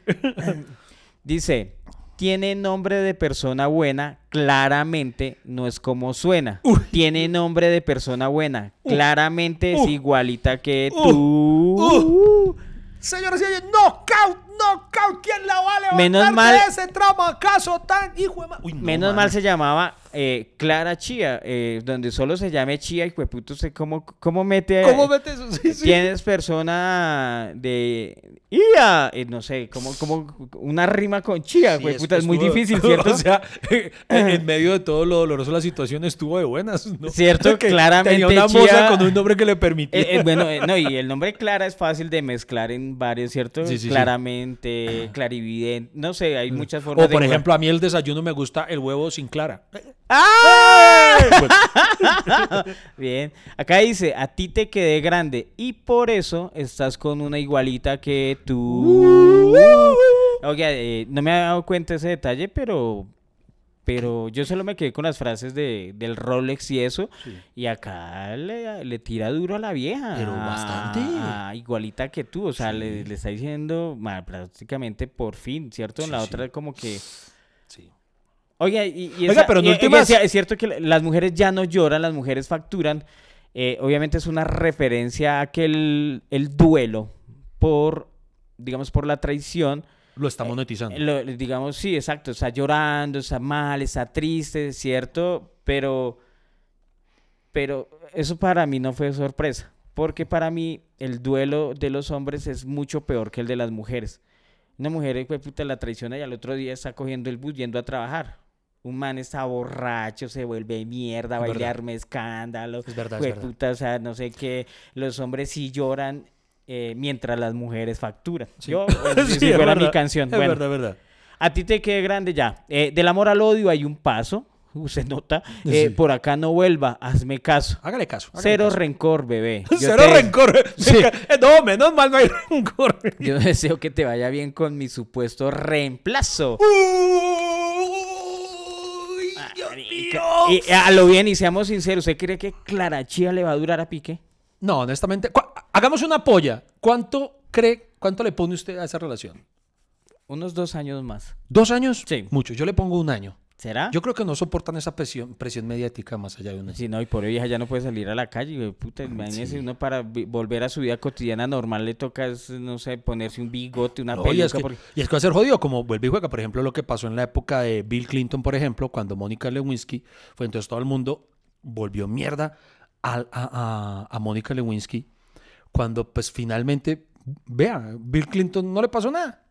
Dice, tiene nombre de persona buena, claramente no es como suena. Tiene nombre de persona buena, claramente es igualita que tú. Uh. Señores y señores, knockout, knockout. ¿Quién la va a levantar Menos mal- de ese tramacazo tan hijo de ma- Uy, no, Menos mal se llamaba eh, Clara Chía, eh, donde solo se llame Chía y puto ¿usted cómo, cómo mete? ¿Cómo mete eso? Sí, sí. Tienes persona de IA, eh, no sé, como, como una rima con Chía, Sí, hueputa, es, muy difícil, ¿cierto? o sea, en, medio de todo lo doloroso la situación estuvo de buenas, ¿no? Cierto, Que claramente Tenía una Chía- moza con un nombre que le permitía. Eh, eh, bueno, no, y el nombre Clara es fácil de mezclar en varios, ¿cierto? Claramente, clarividente, no sé, hay muchas formas o por de... ejemplo, a mí el desayuno me gusta el huevo sin clara. ¡Ah! Bien, acá dice, a ti te quedé grande y por eso estás con una igualita que tú. Oye, eh, no me había dado cuenta de ese detalle, pero... Pero yo solo me quedé con las frases de, del Rolex y eso. Y acá le, le tira duro a la vieja. Pero bastante. Ah, igualita que tú. O sea, le, le está diciendo prácticamente por fin, ¿cierto? En la Sí, otra como que... Oiga, y, y Oiga, esa- pero en y- y últimas- es, es cierto que la- las mujeres ya no lloran, las mujeres facturan. Eh, obviamente es una referencia a que el, el duelo por, digamos, por la traición, Lo está monetizando. eh, lo- digamos, sí, exacto, está llorando, está mal, está triste, ¿cierto? Pero, pero eso para mí no fue sorpresa, porque para mí el duelo de los hombres es mucho peor que el de las mujeres. Una mujer, puta, la traiciona y al otro día está cogiendo el bus yendo a trabajar. Un man está borracho, se vuelve mierda, Es bailarme escándalo. Es verdad, es puta, o sea, no sé qué. Los hombres sí lloran eh, mientras las mujeres facturan. Sí. Yo, si Sí, es fuera mi verdad. canción. Es bueno, verdad, es verdad. a ti te quede grande ya. Eh, del amor al odio hay un paso. Uh, se nota. Eh, Sí. Por acá no vuelva, hazme caso. Hágale caso. hágale Cero caso. rencor, bebé. Yo Cero te- rencor. Sí. No, menos mal no hay rencor. Yo deseo que te vaya bien con mi supuesto reemplazo. Uy, Dios. Y a lo bien, y seamos sinceros, ¿usted cree que Clara Chía le va a durar a Piqué? No, honestamente. Hagamos una polla. ¿Cuánto cree, cuánto le pone usted a esa relación? Unos dos años más. ¿Dos años? Sí. Mucho. Yo le pongo un año. ¿Será? Yo creo que no soportan esa presión, presión mediática más allá de un año. Si no, y por vieja ya no puede salir a la calle, güey, puta, imagínese uno para volver a su vida cotidiana normal le toca, no sé, ponerse un bigote, una No, y, peluca. es que, porque- y es que va a ser jodido, como vuelve y juega. Por ejemplo, lo que pasó en la época de Bill Clinton, por ejemplo, cuando Mónica Lewinsky fue entonces todo el mundo volvió mierda al- a, a, a Mónica Lewinsky. Cuando, pues finalmente, vea, Bill Clinton no le pasó nada.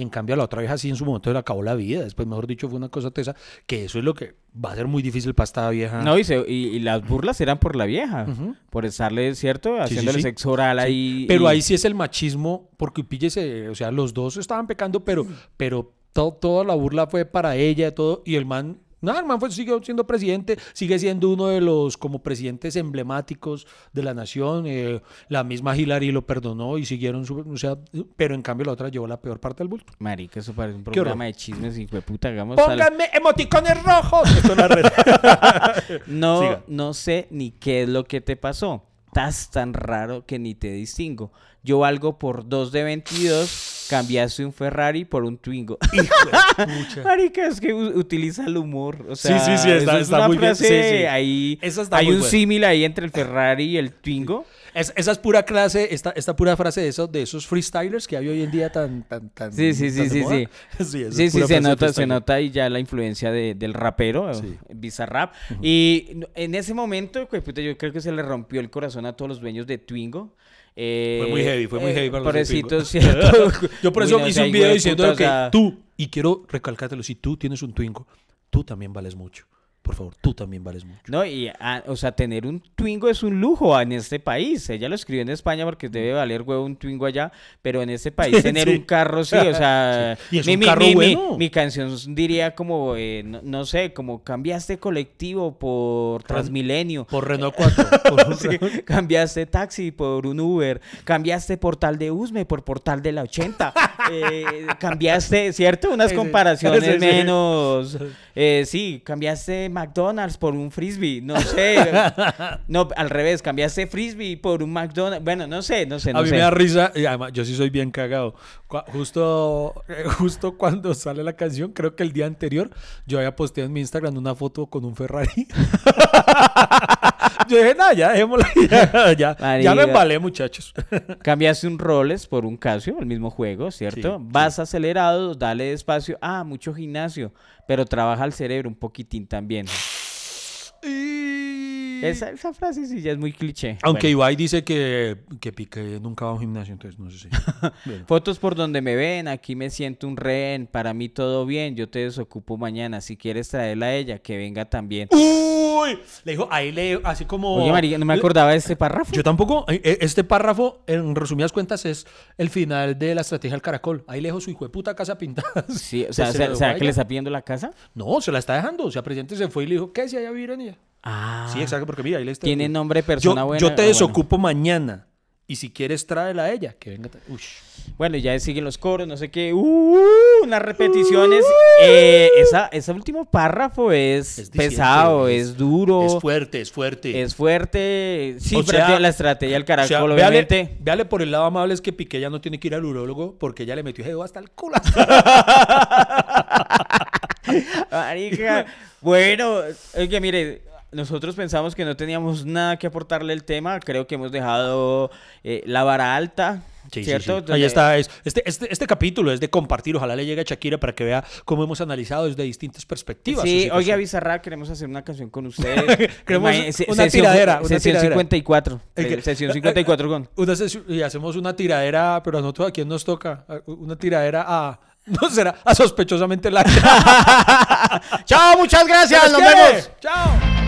En cambio, a la otra vieja sí en su momento le acabó la vida. Después, mejor dicho, fue una cosa tesa. Que eso es lo que va a ser muy difícil para esta vieja. No, y, se- y- y las burlas eran por la vieja, por estarle, ¿cierto? sí, Haciéndole sí. sexo oral ahí. Pero y- ahí sí es el machismo, porque píllese, o sea, los dos estaban pecando, pero, pero to- toda la burla fue para ella, todo, y el man, el man fue, sigue siendo presidente, sigue siendo uno de los como presidentes emblemáticos de la nación, eh, la misma Hillary lo perdonó y siguieron su, o sea, pero en cambio la otra llevó la peor parte del bulto. Marica, eso parece un programa de chismes y de puta, hagamos. al- Pónganme emoticones rojos. Esto es la red. No, Siga. no sé ni qué es lo que te pasó. Estás tan raro que ni te distingo. Yo valgo por 2 de 22, cambiaste un Ferrari por un Twingo. Pucha. Marica, es que utiliza el humor. O sea, sí, sí, está- eso es está una muy bien. frase Sí, sí. ahí. Está hay muy un símil ahí entre el Ferrari y el Twingo. Es- esa es pura clase, esta, esta pura frase de esos, de esos freestylers que hay hoy en día tan, tan, tan. Sí, sí, sí, tan sí, sí. sí, Sí, sí, se nota, se nota ahí ya la influencia de- del rapero, Sí. Bizarrap. Y no- en ese momento, pues, puta, yo creo que se le rompió el corazón a todos los dueños de Twingo. Eh, Fue muy heavy, fue muy heavy para los. Yo por eso hice un video de diciendo que tú, y quiero recalcártelo, si tú tienes un Twingo, tú también vales mucho. Por favor, tú también vales mucho. No, y, ah, o sea, tener un Twingo es un lujo en este país. Ella lo escribió en España porque debe valer huevo un Twingo allá, pero en este país tener Sí. un carro, sí, o sea... Sí. Y es mi, un mi- carro mi- mi- bueno. mi canción diría como, eh, no, no sé, como cambiaste colectivo por Transmilenio. Por Renault 4. por- Sí, cambiaste taxi por un Uber, cambiaste portal de Usme por portal de la 80, eh, cambiaste, ¿cierto? Unas comparaciones menos, eh, sí, cambiaste McDonald's por un frisbee, no sé. no, al revés, cambiaste frisbee por un McDonald's. Bueno, no sé, no sé, no a mí sé. me da risa, y además yo sí soy bien cagado. Justo, eh, justo cuando sale la canción, creo que el día anterior, yo había posteado en mi Instagram una foto con un Ferrari. yo dije, nada, ya dejémosla. Ya, ya, ya me embalé, muchachos. Cambiaste un Rolex por un Casio, el mismo juego, ¿cierto? Sí, Vas acelerado, dale despacio. Ah, mucho gimnasio, pero trabaja el cerebro un poquitín también. Esa, esa frase sí ya es muy cliché. Aunque Bueno, Ibai dice que, que Piqué nunca va a un gimnasio, entonces no sé si. Bueno. Fotos por donde me ven, aquí me siento un rehén, para mí todo bien, yo te desocupo mañana, si quieres traerla a ella, que venga también. Uy, le dijo, ahí le, así como. Oye, María, no me acordaba de este párrafo. Yo tampoco. Eh, eh, Este párrafo, en resumidas cuentas, es el final de la estrategia del caracol. Ahí le dejó su hijo de puta casa pintada. Sí, o sea, se ¿será, que le está pidiendo la casa? No, se la está dejando. O sea, presidente se fue y le dijo, ¿qué? Si allá vivir en ella. Ah, Sí, exacto, porque mira, ahí le está. Tiene nombre de persona yo, buena. Yo te bueno. desocupo mañana. Y si quieres, tráela a ella. Que venga. Bueno, y ya siguen los coros, no sé qué. Uh, unas repeticiones. Eh, esa, ese último párrafo es, Es pesado, es- es, duro, Es es, fuerte, es fuerte. fuerte. Sí, O sea, la estrategia del O sea, caracol, véale, obviamente. véale por el lado amable es que Piqué ya no tiene que ir al urólogo porque ya le metió dedo hasta el culo. Marica, bueno, oye, mire, nosotros pensamos que no teníamos nada que aportarle al tema. Creo que hemos dejado eh, la vara alta, Sí, ¿cierto? sí. Ahí está. Es, este, este, este capítulo es de compartir. Ojalá le llegue a Shakira para que vea cómo hemos analizado desde distintas perspectivas. Sí, oiga, Bizarra, queremos hacer una canción con ustedes. Queremos una sesión- tiradera, una Sesión tiradera. 54. El que- eh, Sesión 54 con... Una sesión- y hacemos una tiradera, pero a nosotros a quién nos toca. Una tiradera a. No será a sospechosamente larga. Chao, muchas gracias, ¿Les nos vemos. Chao.